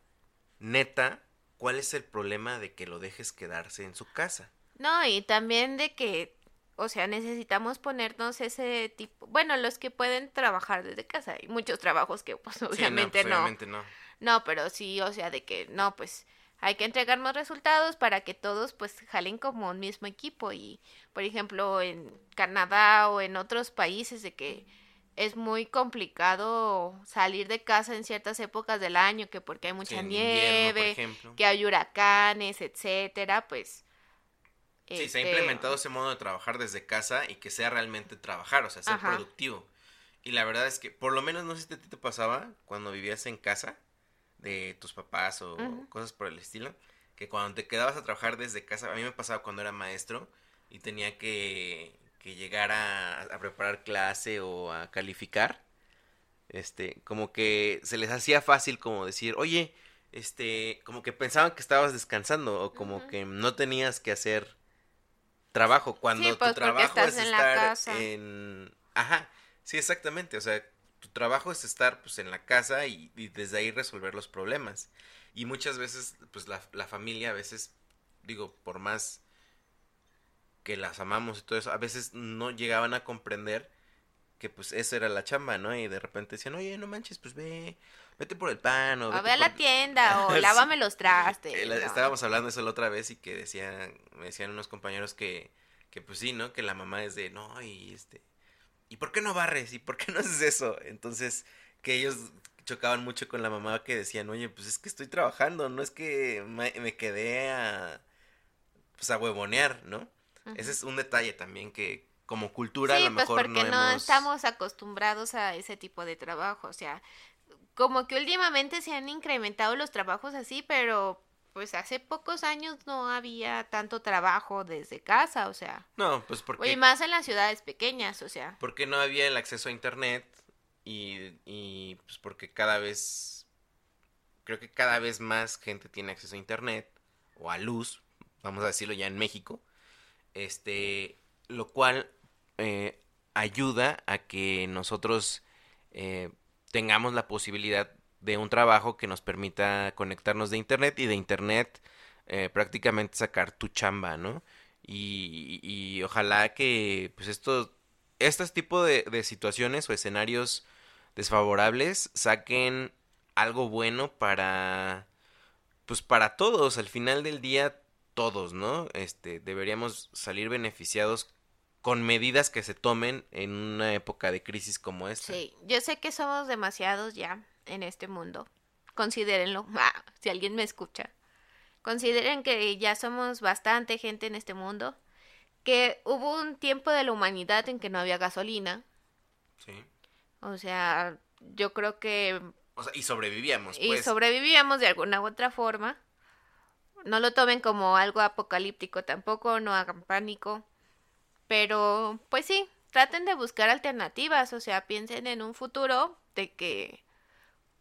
neta, ¿cuál es el problema de que lo dejes quedarse en su casa? No, y también de que, o sea, necesitamos ponernos ese tipo, bueno, los que pueden trabajar desde casa, hay muchos trabajos que pues Sí, obviamente pues, no. Obviamente no. No, pero sí, o sea, de que no, pues hay que entregar más resultados para que todos pues jalen como un mismo equipo y, por ejemplo, en Canadá o en otros países de que es muy complicado salir de casa en ciertas épocas del año, que porque hay mucha nieve, que hay huracanes, etcétera, pues Sí, se ha Este, implementado ese modo de trabajar desde casa y que sea realmente trabajar, o sea, ser Ajá. productivo. Y la verdad es que, por lo menos, no sé si a ti te pasaba cuando vivías en casa de tus papás o cosas por el estilo, que cuando te quedabas a trabajar desde casa, a mí me pasaba cuando era maestro y tenía que, que llegar a, a preparar clase o a calificar, este, como que se les hacía fácil como decir, oye, este, como que pensaban que estabas descansando o como que no tenías que hacer trabajo cuando Sí, pues, tu porque trabajo estás es en la estar casa. en ajá sí exactamente o sea tu trabajo es estar pues en la casa y, y desde ahí resolver los problemas y muchas veces pues la, la familia a veces digo por más que las amamos y todo eso a veces no llegaban a comprender que pues eso era la chamba no y de repente decían oye no manches pues ve vete por el pan o O ve a la por- tienda o lávame los trastes. eh. Estábamos hablando de eso la otra vez y que decían, me decían unos compañeros que, que pues sí, ¿no? Que la mamá es de, no, y este, ¿y por qué no barres? ¿Y por qué no haces eso? Entonces, que ellos chocaban mucho con la mamá que decían, oye, pues es que estoy trabajando, no es que me, me quedé a, pues a huevonear, ¿no? Ese es un detalle también que como cultura a Sí, lo pues mejor porque no, no, hemos... estamos acostumbrados a ese tipo de trabajo, o sea, como que últimamente se han incrementado los trabajos así, pero pues hace pocos años no había tanto trabajo desde casa, o sea, No, pues porque... oye, más en las ciudades pequeñas, o sea, porque no había el acceso a internet y, y pues porque cada vez creo que cada vez más gente tiene acceso a internet o a luz vamos a decirlo ya en México este lo cual eh, ayuda a que nosotros eh, tengamos la posibilidad de un trabajo que nos permita conectarnos de internet y de internet eh, prácticamente sacar tu chamba, ¿no? Y, y ojalá que pues esto, estos tipos de, de situaciones o escenarios desfavorables saquen algo bueno para pues para todos, al final del día todos, ¿no? Este, deberíamos salir beneficiados con medidas que se tomen en una época de crisis como esta. sí, yo sé que somos demasiados ya en este mundo, considérenlo, ah, si alguien me escucha, consideren que ya somos bastante gente en este mundo, que hubo un tiempo de la humanidad en que no había gasolina, Sí. o sea, yo creo que O sea, y sobrevivíamos, y pues. sobrevivíamos de alguna u otra forma. No lo tomen como algo apocalíptico tampoco, no hagan pánico. Pero, pues sí, traten de buscar alternativas, o sea, piensen en un futuro de que,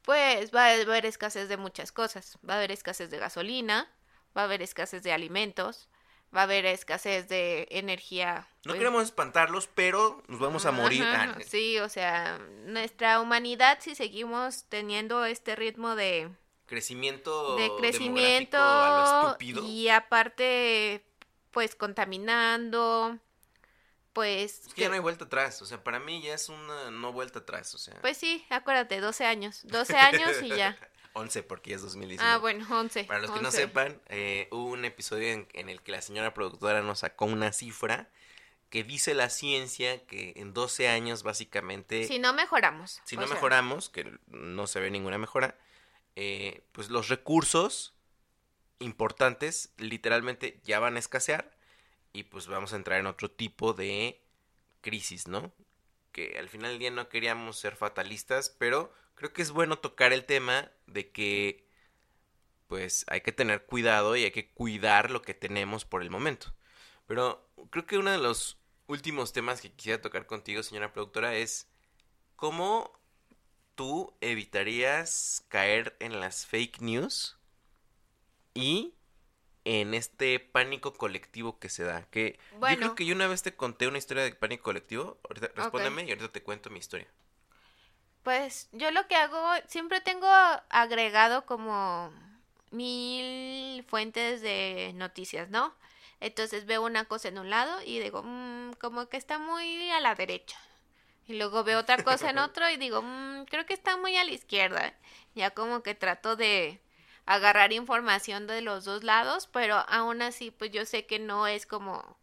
pues, va a haber escasez de muchas cosas. Va a haber escasez de gasolina, va a haber escasez de alimentos, va a haber escasez de energía. No pues, queremos espantarlos, pero nos vamos a morir. Ajá, Ah, Sí, o sea, nuestra humanidad, si seguimos teniendo este ritmo de, Crecimiento de crecimiento a lo estúpido. y aparte, pues contaminando, pues, Es que ya no hay vuelta atrás. O sea, para mí ya es una no vuelta atrás. O sea, pues sí, acuérdate, 12 años, 12 años y ya. 11 porque ya es 2019. Ah, bueno, 11. Para los que no 11. sepan, eh, hubo un episodio en, en el que la señora productora nos sacó una cifra que dice la ciencia que en 12 años básicamente, Si no mejoramos. si no sea, mejoramos, que no se ve ninguna mejora, eh, pues los recursos importantes literalmente ya van a escasear y pues vamos a entrar en otro tipo de crisis, ¿no? Que al final del día no queríamos ser fatalistas, pero creo que es bueno tocar el tema de que pues hay que tener cuidado y hay que cuidar lo que tenemos por el momento. Pero creo que uno de los últimos temas que quisiera tocar contigo, señora productora, es cómo tú evitarías caer en las fake news y en este pánico colectivo que se da. Que yo creo que yo una vez te conté una historia de pánico colectivo. Ahorita respóndeme y ahorita te cuento mi historia. Pues yo lo que hago, siempre tengo agregado como mil fuentes de noticias, ¿no? Entonces veo una cosa en un lado y digo, "Mm, como que está muy a la derecha. Y luego veo otra cosa en otro y digo, "Mm, creo que está muy a la izquierda. Ya como que trato de agarrar información de los dos lados, pero aún así, pues yo sé que no es como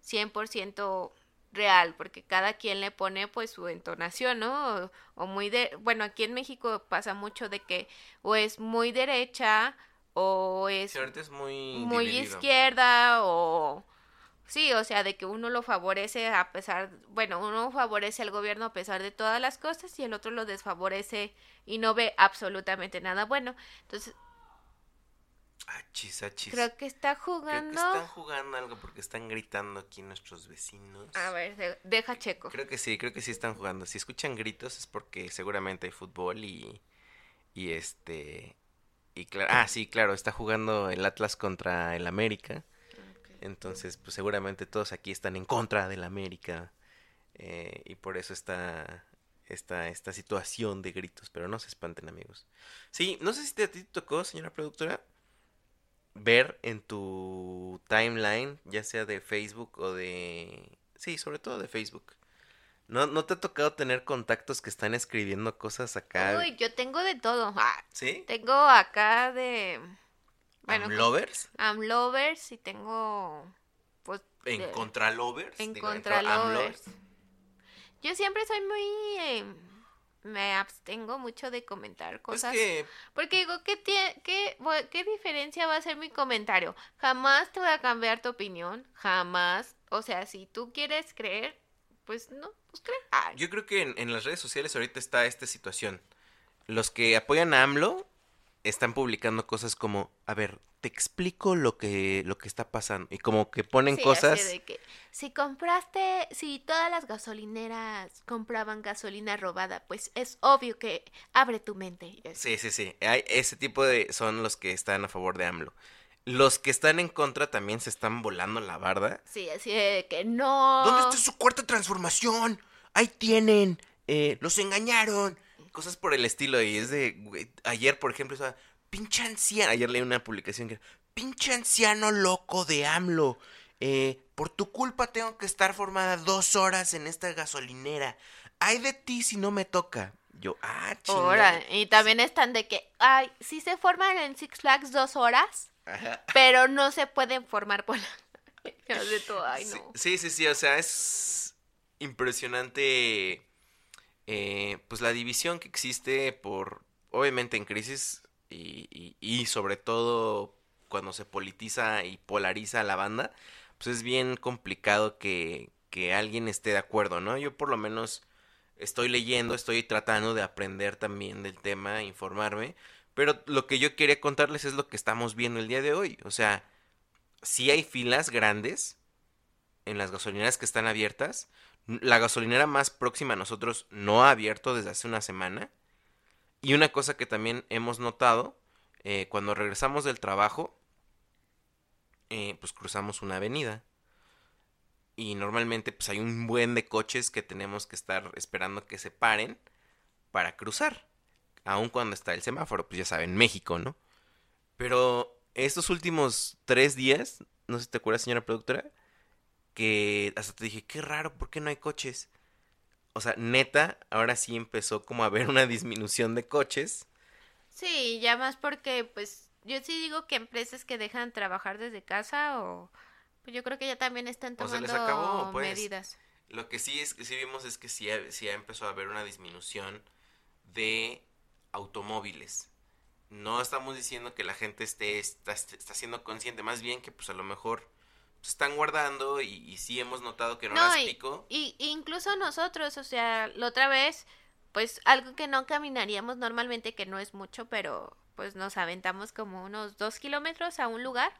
100% real, porque cada quien le pone pues su entonación, ¿no? O, o muy de, bueno, aquí en México pasa mucho de que o es muy derecha o es Sí, es muy muy dividido. izquierda o Sí, o sea, de que uno lo favorece a pesar, bueno, uno favorece al gobierno a pesar de todas las cosas y el otro lo desfavorece y no ve absolutamente nada bueno. Entonces, Achis, achis. creo que está Creo que jugando. están jugando algo porque están gritando aquí nuestros vecinos. A ver, de- deja checo. Creo que sí, creo que sí están jugando. Si escuchan gritos es porque seguramente hay fútbol y y este y claro, ah, sí, claro, está jugando el Atlas contra el América. Entonces, pues seguramente todos aquí están en contra del América. eh, y por eso está esta, esta situación de gritos. Pero no se espanten, amigos. Sí, no sé si te, a ti te tocó, señora productora, ver en tu timeline, ya sea de Facebook o de... Sí, sobre todo de Facebook. ¿No, no te ha tocado tener contactos que están escribiendo cosas acá? Uy, yo tengo de todo. Ah, ¿Sí? tengo acá de. Bueno, ¿Lovers? Amlovers y tengo. Pues. ¿En de- Contralovers? En Digo, contra. Yo siempre soy muy. eh, me abstengo mucho de comentar cosas. que Porque digo, ¿qué, tie- qué, vo- ¿qué diferencia va a ser mi comentario? Jamás te voy a cambiar tu opinión. Jamás. O sea, si tú quieres creer, pues no, pues cree. Ay, Yo creo que en, en las redes sociales ahorita está esta situación. Los que apoyan a AMLO están publicando cosas como, a ver, te explico lo que, lo que está pasando. Y como que ponen sí, cosas... así de que, si compraste, si todas las gasolineras compraban gasolina robada, pues es obvio que abre tu mente. Sí, sí, sí. Hay, ese tipo de... son los que están a favor de AMLO. Los que están en contra también se están volando la barda. Sí, así de que no. ¿Dónde está su cuarta transformación? Ahí tienen. Eh, los engañaron. Cosas por el estilo. Y es de. güey, ayer, por ejemplo, estaba. Pinche anciano. Ayer leí una publicación que era. Pinche anciano loco de AMLO. Eh, por tu culpa tengo que estar formada dos horas en esta gasolinera. Ay de ti si no me toca. Yo, ah. Ahora, y también están de que, ay, sí se forman en Six Flags dos horas, Ajá. pero no se pueden formar por la... De todo, ay, no. Sí, sí, sí, o sea, es impresionante eh, pues la división que existe por, obviamente en crisis y, y- sobre todo cuando se politiza y polariza la banda, pues es bien complicado que, que alguien esté de acuerdo, ¿no? Yo por lo menos estoy leyendo, estoy tratando de aprender también del tema, informarme, pero lo que yo quería contarles es lo que estamos viendo el día de hoy, o sea, sí hay filas grandes en las gasolineras que están abiertas. La gasolinera más próxima a nosotros no ha abierto desde hace una semana. Y una cosa que también hemos notado, eh, cuando regresamos del trabajo, eh, pues cruzamos una avenida. Y normalmente pues hay un buen de coches que tenemos que estar esperando que se paren para cruzar. Aun cuando está el semáforo, pues ya saben, México, ¿no? Pero estos últimos tres días, no sé si te acuerdas, señora productora, que hasta te dije, qué raro, ¿por qué no hay coches? O sea, neta, ahora sí empezó como a haber una disminución de coches. Sí, ya más porque, pues, yo sí digo que empresas que dejan trabajar desde casa o... Pues yo creo que ya también están O se tomando les acabó, pues. medidas. Lo que sí es que sí vimos es que sí, ha- sí empezó a haber una disminución de automóviles. No estamos diciendo que la gente esté está, está siendo consciente, más bien que pues a lo mejor están guardando y, y sí hemos notado que No, horas y- pico. Y incluso nosotros, o sea, la otra vez, pues algo que no caminaríamos normalmente, que no es mucho, pero pues nos aventamos como unos dos kilómetros a un lugar.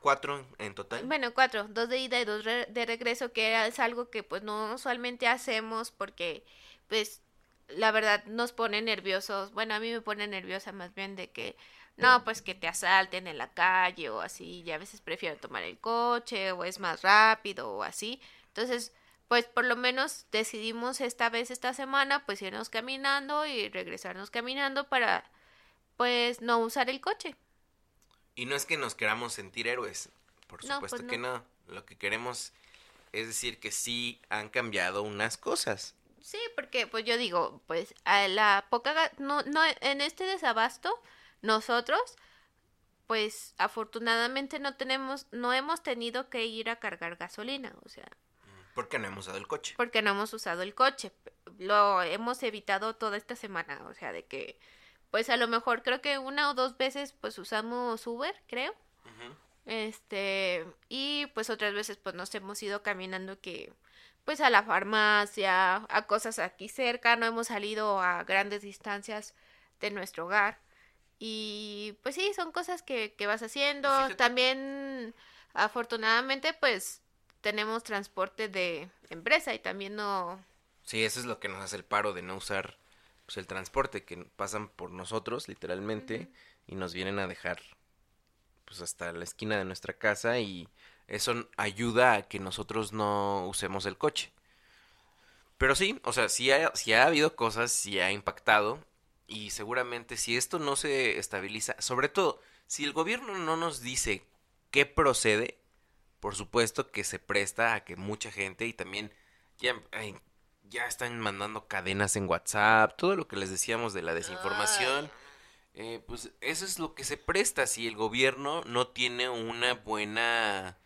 Cuatro en- en total. Bueno, cuatro, dos de ida y dos re- de regreso, que era- es algo que pues no usualmente hacemos porque pues la verdad nos pone nerviosos. Bueno, a mí me pone nerviosa más bien de que no, pues que te asalten en la calle o así, y a veces prefiero tomar el coche o es más rápido o así. Entonces, pues por lo menos decidimos esta vez, esta semana, pues irnos caminando y regresarnos caminando para pues no usar el coche. Y no es que nos queramos sentir héroes, por No, supuesto pues que no. Lo que queremos es decir que sí han cambiado unas cosas. Sí, porque pues yo digo, pues a la poca no no en este desabasto nosotros pues afortunadamente no tenemos no hemos tenido que ir a cargar gasolina, o sea, Porque no hemos dado el coche. porque no hemos usado el coche. Lo hemos evitado toda esta semana, o sea, de que pues a lo mejor creo que una o dos veces pues usamos Uber, creo. Este, y pues otras veces pues nos hemos ido caminando que pues a la farmacia, a cosas aquí cerca, no hemos salido a grandes distancias de nuestro hogar. Y pues sí, son cosas que, que vas haciendo. También, afortunadamente, pues tenemos transporte de empresa y también no... Sí, eso es lo que nos hace el paro de no usar pues, el transporte, que pasan por nosotros literalmente y nos vienen a dejar pues hasta la esquina de nuestra casa y eso ayuda a que nosotros no usemos el coche. Pero sí, o sea, si ha, ha habido cosas, si ha impactado y seguramente si esto no se estabiliza, sobre todo si el gobierno no nos dice qué procede, por supuesto que se presta a que mucha gente y también ya, ya están mandando cadenas en WhatsApp, todo lo que les decíamos de la desinformación. Eh, pues eso es lo que se presta si el gobierno no tiene una buena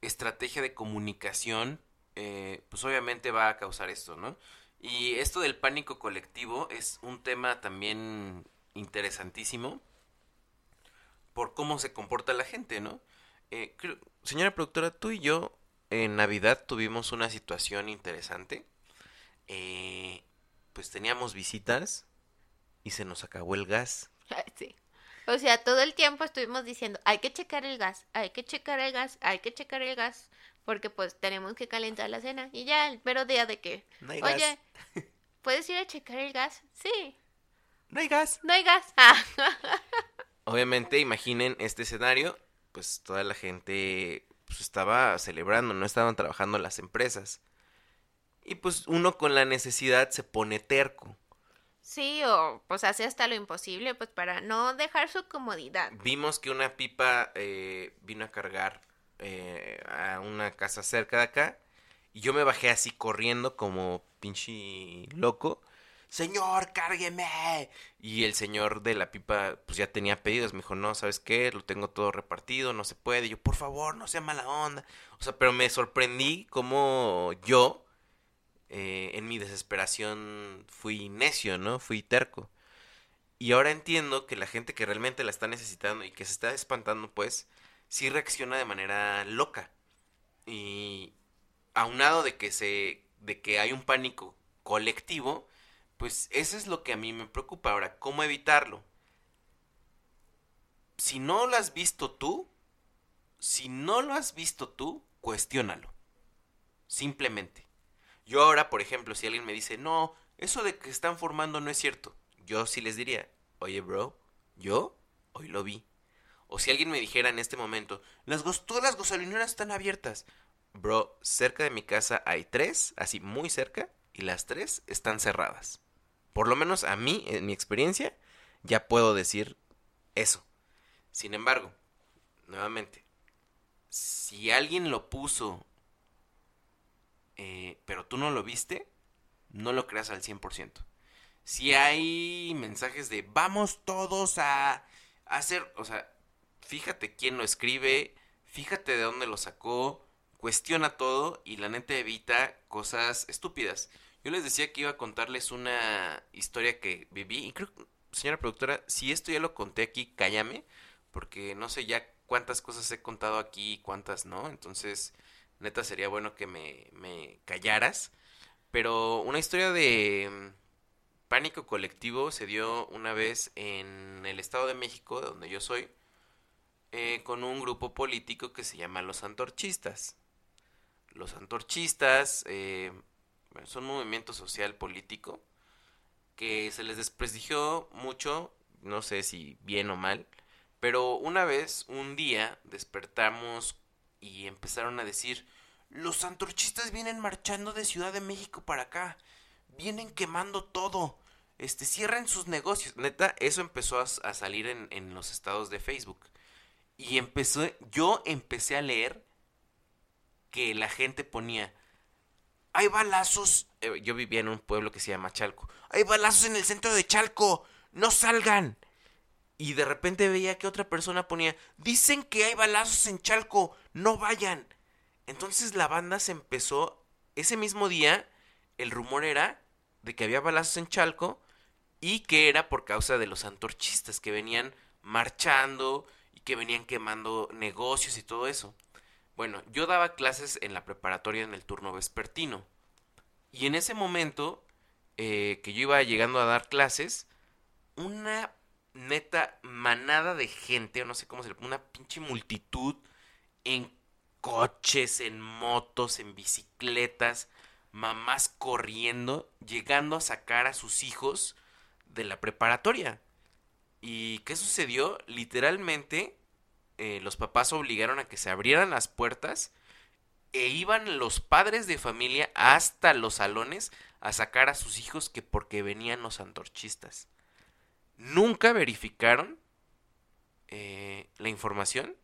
estrategia de comunicación, eh, pues obviamente va a causar esto, ¿no? Y esto del pánico colectivo es un tema también interesantísimo por cómo se comporta la gente, ¿no? Eh, señora productora, tú y yo en Navidad tuvimos una situación interesante. Eh, pues teníamos visitas y se nos acabó el gas. Sí. O sea, todo el tiempo estuvimos diciendo, hay que checar el gas, hay que checar el gas, hay que checar el gas, porque pues tenemos que calentar la cena. Y ya, el mero día de que, oye, ¿puedes ir a checar el gas? Sí. No hay gas. No hay gas. Ah. Obviamente, imaginen este escenario, pues toda la gente pues, estaba celebrando, no estaban trabajando las empresas. Y pues uno con la necesidad se pone terco. Sí, o pues hace hasta lo imposible, pues para no dejar su comodidad. Vimos que una pipa eh, vino a cargar eh, a una casa cerca de acá y yo me bajé así corriendo como pinche loco. Señor, cárgueme. Y el señor de la pipa pues ya tenía pedidos. Me dijo, no, ¿sabes qué? Lo tengo todo repartido, no se puede. Yo, por favor, no sea mala onda. O sea, pero me sorprendí como yo eh, en mi desesperación fui necio, ¿no? Fui terco. Y ahora entiendo que la gente que realmente la está necesitando y que se está espantando, pues, sí reacciona de manera loca. Y aunado de que se. de que hay un pánico colectivo, pues eso es lo que a mí me preocupa. Ahora, ¿cómo evitarlo? Si no lo has visto tú, si no lo has visto tú, cuestiónalo. Simplemente. Yo ahora, por ejemplo, si alguien me dice, no, eso de que están formando no es cierto, yo sí les diría, oye, bro, yo hoy lo vi. O si alguien me dijera en este momento, las todas las gasolineras están abiertas. Bro, cerca de mi casa hay tres, así muy cerca, y las tres están cerradas. Por lo menos a mí, en mi experiencia, ya puedo decir eso. Sin embargo, nuevamente, si alguien lo puso eh, pero tú no lo viste, no lo creas al 100%. Si hay mensajes de vamos todos a, hacer, o sea, fíjate quién lo escribe, fíjate de dónde lo sacó, cuestiona todo y la neta evita cosas estúpidas. Yo les decía que iba a contarles una historia que viví y creo, señora productora, si esto ya lo conté aquí, cállame, porque no sé ya cuántas cosas he contado aquí y cuántas no, entonces neta sería bueno que me, me callaras. Pero una historia de mm, pánico colectivo se dio una vez en el Estado de México, de donde yo soy, eh, con un grupo político que se llama Los Antorchistas. Los Antorchistas eh, son un movimiento social político que se les desprestigió mucho, no sé si bien o mal, pero una vez, un día, despertamos y empezaron a decir, los antorchistas vienen marchando de Ciudad de México para acá, vienen quemando todo, este, cierren sus negocios. Neta, eso empezó a, salir en, en, los estados de Facebook. Y empezó, yo empecé a leer que la gente ponía, hay balazos, eh, yo vivía en un pueblo que se llama Chalco, hay balazos en el centro de Chalco, no salgan. Y de repente veía que otra persona ponía, dicen que hay balazos en Chalco, no vayan. Entonces la banda se empezó, ese mismo día, el rumor era de que había balazos en Chalco y que era por causa de los antorchistas que venían marchando que venían quemando negocios y todo eso. Bueno, yo daba clases en la preparatoria en el turno vespertino. Y en ese momento eh, que yo iba llegando a dar clases, una neta manada de gente, o no sé cómo se le una pinche multitud en coches, en motos, en bicicletas, mamás corriendo, llegando a sacar a sus hijos de la preparatoria. ¿Y qué sucedió? Literalmente eh, los papás obligaron a que se abrieran las puertas e iban los padres de familia hasta los salones a sacar a sus hijos que porque venían los antorchistas. Nunca verificaron eh, la información.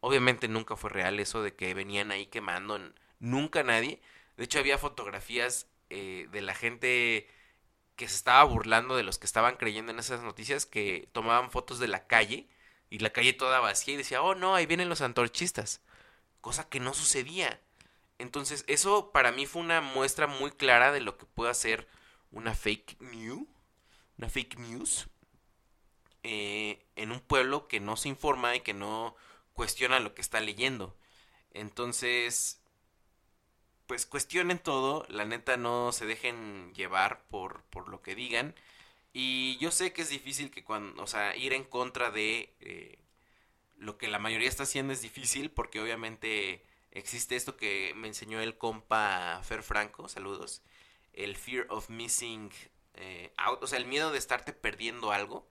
Obviamente nunca fue real eso de que venían ahí quemando. Nunca nadie. De hecho había fotografías eh, de la gente que se estaba burlando de los que estaban creyendo en esas noticias, que tomaban fotos de la calle y la calle toda vacía y decía, oh no, ahí vienen los antorchistas. Cosa que no sucedía. Entonces, eso para mí fue una muestra muy clara de lo que puede hacer una fake news. Una fake news. Eh, en un pueblo que no se informa y que no cuestiona lo que está leyendo. Entonces, pues cuestionen todo, la neta no se dejen llevar por, por lo que digan. Y yo sé que es difícil que cuando, o sea, ir en contra de eh, lo que la mayoría está haciendo es difícil porque obviamente existe esto que me enseñó el compa Fer Franco, saludos, el fear of missing eh, out, o sea, el miedo de estarte perdiendo algo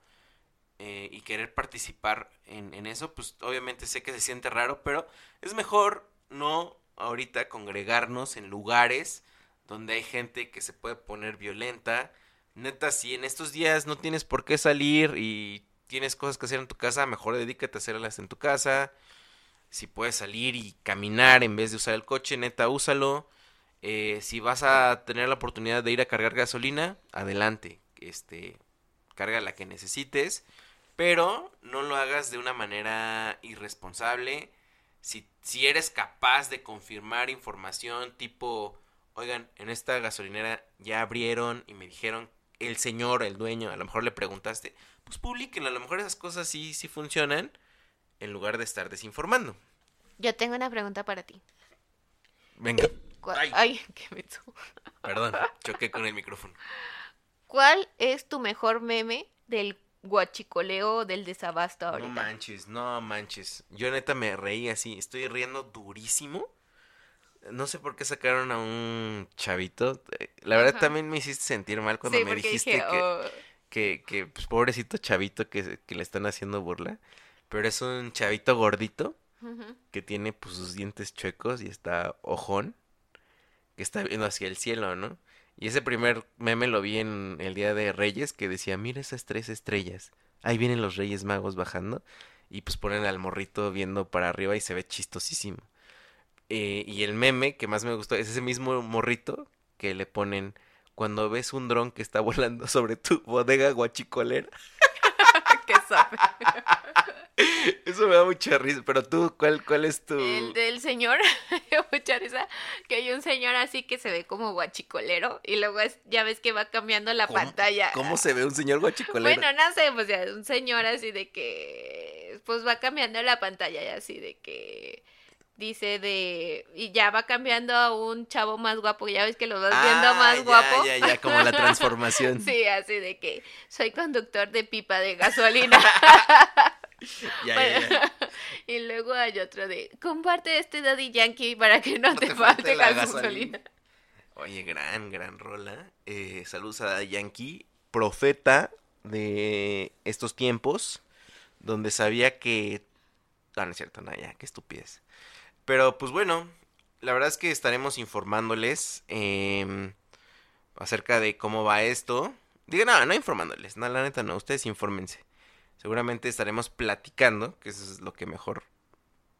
eh, y querer participar en, en eso, pues obviamente sé que se siente raro, pero es mejor no ahorita congregarnos en lugares donde hay gente que se puede poner violenta. Neta, si en estos días no tienes por qué salir y tienes cosas que hacer en tu casa, mejor dedícate a hacerlas en tu casa. Si puedes salir y caminar en vez de usar el coche, neta, úsalo. Eh, si vas a tener la oportunidad de ir a cargar gasolina, adelante. Este, carga la que necesites. Pero no lo hagas de una manera irresponsable si, eres capaz de confirmar información tipo, oigan, en esta gasolinera ya abrieron y me dijeron el señor, el dueño, a lo mejor le preguntaste, pues publiquen, a lo mejor esas cosas sí, sí funcionan en lugar de estar desinformando. Yo tengo una pregunta para ti. Venga. Ay, qué me Perdón, choqué con el micrófono. ¿Cuál es tu mejor meme del guachicoleo del desabasto ahorita. No manches, no manches. Yo neta me reí así, estoy riendo durísimo. No sé por qué sacaron a un chavito. La verdad también me hiciste sentir mal cuando me dijiste oh". que, que, pues, pobrecito chavito que, le están haciendo burla. Pero es un chavito gordito que tiene pues sus dientes chuecos y está ojón. Que está viendo hacia el cielo, ¿no? Y ese primer meme lo vi en el Día de Reyes que decía, mira esas tres estrellas. Ahí vienen los Reyes Magos bajando. Y pues ponen al morrito viendo para arriba y se ve chistosísimo. Eh, y el meme que más me gustó es ese mismo morrito que le ponen cuando ves un dron que está volando sobre tu bodega guachicolera. Eso me da mucha risa. Pero tú, ¿cuál, cuál es tu...? El del señor, mucha risa, que hay un señor así que se ve como guachicolero y luego ya ves que va cambiando la pantalla. ¿Cómo se ve un señor guachicolero? Bueno, no sé, pues ya un señor así de que... Pues va cambiando la pantalla y así de que dice de y ya va cambiando a un chavo más guapo, ya ves que lo vas viendo ah, más guapo. Ya, ya, como la transformación. sí, así de que soy conductor de pipa de gasolina. Y luego hay otro de, comparte este Daddy Yankee para que no, te, falte, la gasolina. Oye, gran, gran rola. Eh, saludos a Daddy Yankee, profeta de estos tiempos, donde sabía que... Ah, no es cierto, no, ya, qué estupidez. Pero pues bueno, la verdad es que estaremos informándoles em, acerca de cómo va esto. Diga, no, no informándoles, no, la neta no, ustedes infórmense. Seguramente estaremos platicando, que eso es lo que mejor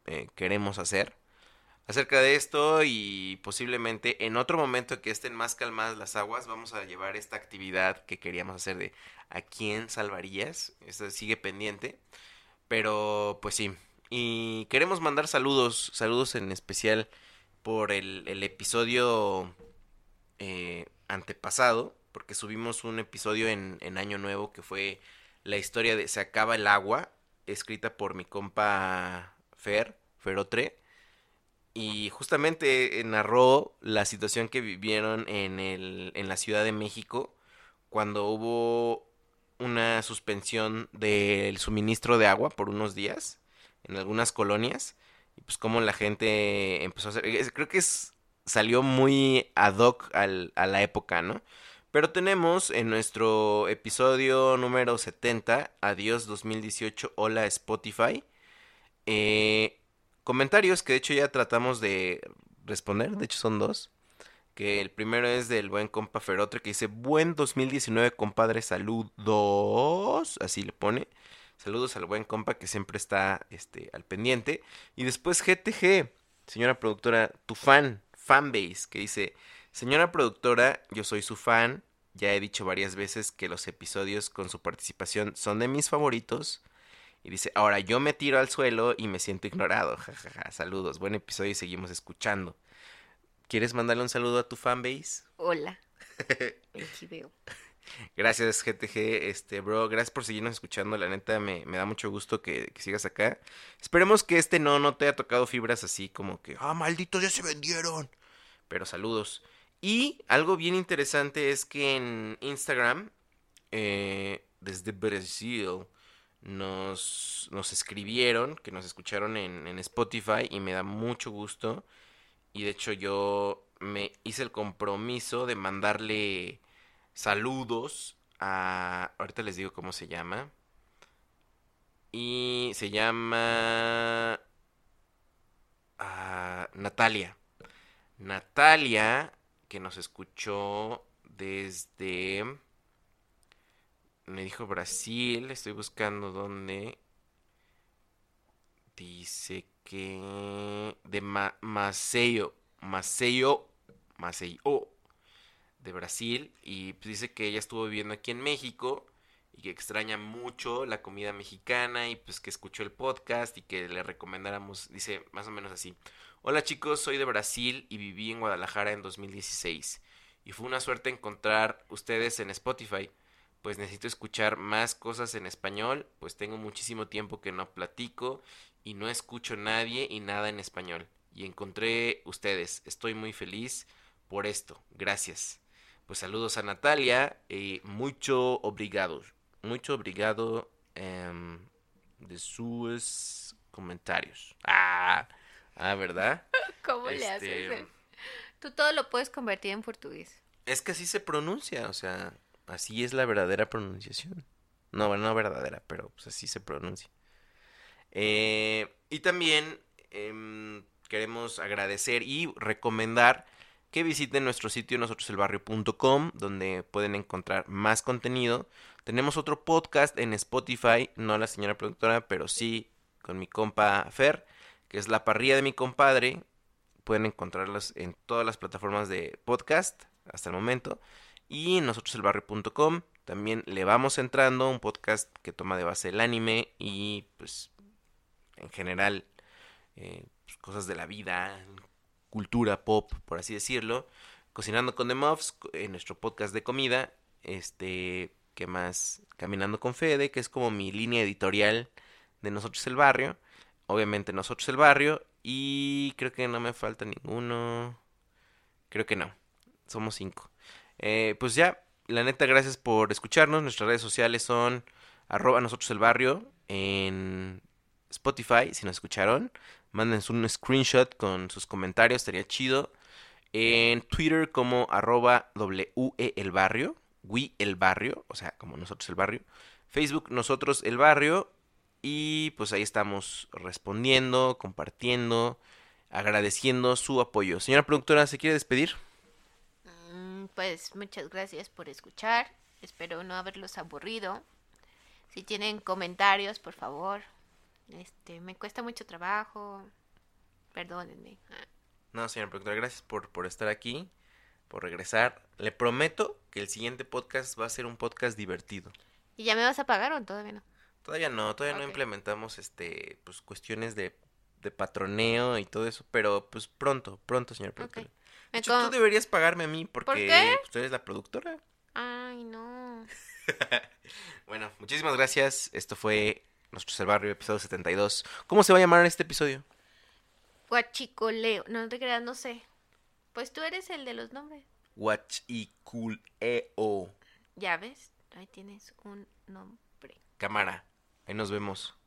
eh, queremos hacer, acerca de esto y posiblemente en otro momento que estén más calmadas las aguas, vamos a llevar esta actividad que queríamos hacer de a quién salvarías, esto sigue pendiente, pero pues sí, y queremos mandar saludos, saludos en especial por el, episodio eh, antepasado, porque subimos un episodio en, en Año Nuevo que fue la historia de Se acaba el agua. escrita por mi compa Fer, Ferotre. Y justamente narró la situación que vivieron en, el, en la Ciudad de México cuando hubo una suspensión del suministro de agua por unos días en algunas colonias. Y pues como la gente empezó a hacer... Creo que es, salió muy ad hoc al, a la época, ¿no? Pero tenemos en nuestro episodio número 70, Adiós 2018, Hola Spotify, eh, comentarios que de hecho ya tratamos de responder, de hecho son dos. Que el primero es del buen compa Ferotre que dice, buen 2019 compadre, saludos, así le pone. Saludos al buen compa que siempre está este, al pendiente. Y después GTG, señora productora, tu fan, fanbase, que dice, señora productora, yo soy su fan. Ya he dicho varias veces que los episodios con su participación son de mis favoritos. Y dice, ahora yo me tiro al suelo y me siento ignorado. Jajaja, saludos, buen episodio y seguimos escuchando. ¿Quieres mandarle un saludo a tu fanbase? Hola. Aquí veo. Gracias, GTG, este, bro. Gracias por seguirnos escuchando. La neta, me, me da mucho gusto que, sigas acá. Esperemos que este no, no te haya tocado fibras así como que, ah, malditos, ya se vendieron. Pero saludos. Y algo bien interesante es que en Instagram, eh, desde Brasil, nos, nos escribieron, que nos escucharon en, en Spotify y me da mucho gusto. Y de hecho yo me hice el compromiso de mandarle saludos a... Ahorita les digo cómo se llama. Y se llama... a Natalia. Natalia, que nos escuchó desde... Me dijo Brasil, estoy buscando dónde. Dice que... De Ma Maceió. Maceió. Maceió de Brasil y pues, dice que ella estuvo viviendo aquí en México y que extraña mucho la comida mexicana y pues que escuchó el podcast y que le recomendáramos, dice más o menos así. Hola chicos, soy de Brasil y viví en Guadalajara en 2016 y fue una suerte encontrar ustedes en Spotify, pues necesito escuchar más cosas en español, pues tengo muchísimo tiempo que no platico y no escucho nadie y nada en español. Y encontré ustedes, estoy muy feliz por esto, gracias pues saludos a Natalia y mucho obrigado, mucho obrigado eh, de sus comentarios. Ah, ah ¿verdad? ¿Cómo le haces? Este, Tú todo lo puedes convertir en portugués. Es que así se pronuncia, o sea, así es la verdadera pronunciación. No, bueno, no verdadera, pero pues así se pronuncia. Eh, y también eh, queremos agradecer y recomendar que visiten nuestro sitio nosotroselbarrio.com donde pueden encontrar más contenido. Tenemos otro podcast en Spotify, no la señora productora, pero sí con mi compa Fer, que es la parrilla de mi compadre. Pueden encontrarlos en todas las plataformas de podcast hasta el momento. Y nosotroselbarrio.com también le vamos entrando un podcast que toma de base el anime y pues en general eh, pues, cosas de la vida, cultura pop, por así decirlo. Cocinando con The Muffs, en nuestro podcast de comida. Este, ¿qué más? Caminando con Fede, que es como mi línea editorial de Nosotros el Barrio. Obviamente Nosotros el Barrio. Y creo que no me falta ninguno. Creo que no. Somos cinco. Eh, pues ya, la neta, gracias por escucharnos. Nuestras redes sociales son arroba nosotros el barrio en Spotify, si nos escucharon. Mándense un screenshot con sus comentarios, estaría chido. En Twitter como arroba barrio, we el barrio, o sea, como nosotros el barrio. Facebook nosotros el barrio. Y pues ahí estamos respondiendo, compartiendo, agradeciendo su apoyo. Señora productora, ¿se quiere despedir? Mm, pues muchas gracias por escuchar. Espero no haberlos aburrido. Si tienen comentarios, por favor, este, me cuesta mucho trabajo. Perdónenme. No, señor productor, gracias por, por estar aquí, por regresar. Le prometo que el siguiente podcast va a ser un podcast divertido. ¿Y ya me vas a pagar o todavía no? Todavía no, todavía no implementamos este pues cuestiones de, de, patroneo y todo eso, pero pues pronto, pronto, señor productor. De hecho, tú deberías pagarme a mí porque ¿Por pues, tú eres la productora. Ay, no. bueno, muchísimas gracias. Esto fue Nuestro barrio, episodio 72. ¿Cómo se va a llamar este episodio? Guachicoleo. No te creas, no sé. Pues tú eres el de los nombres. Guachiculeo. Ya ves, ahí tienes un nombre. Cámara, ahí nos vemos.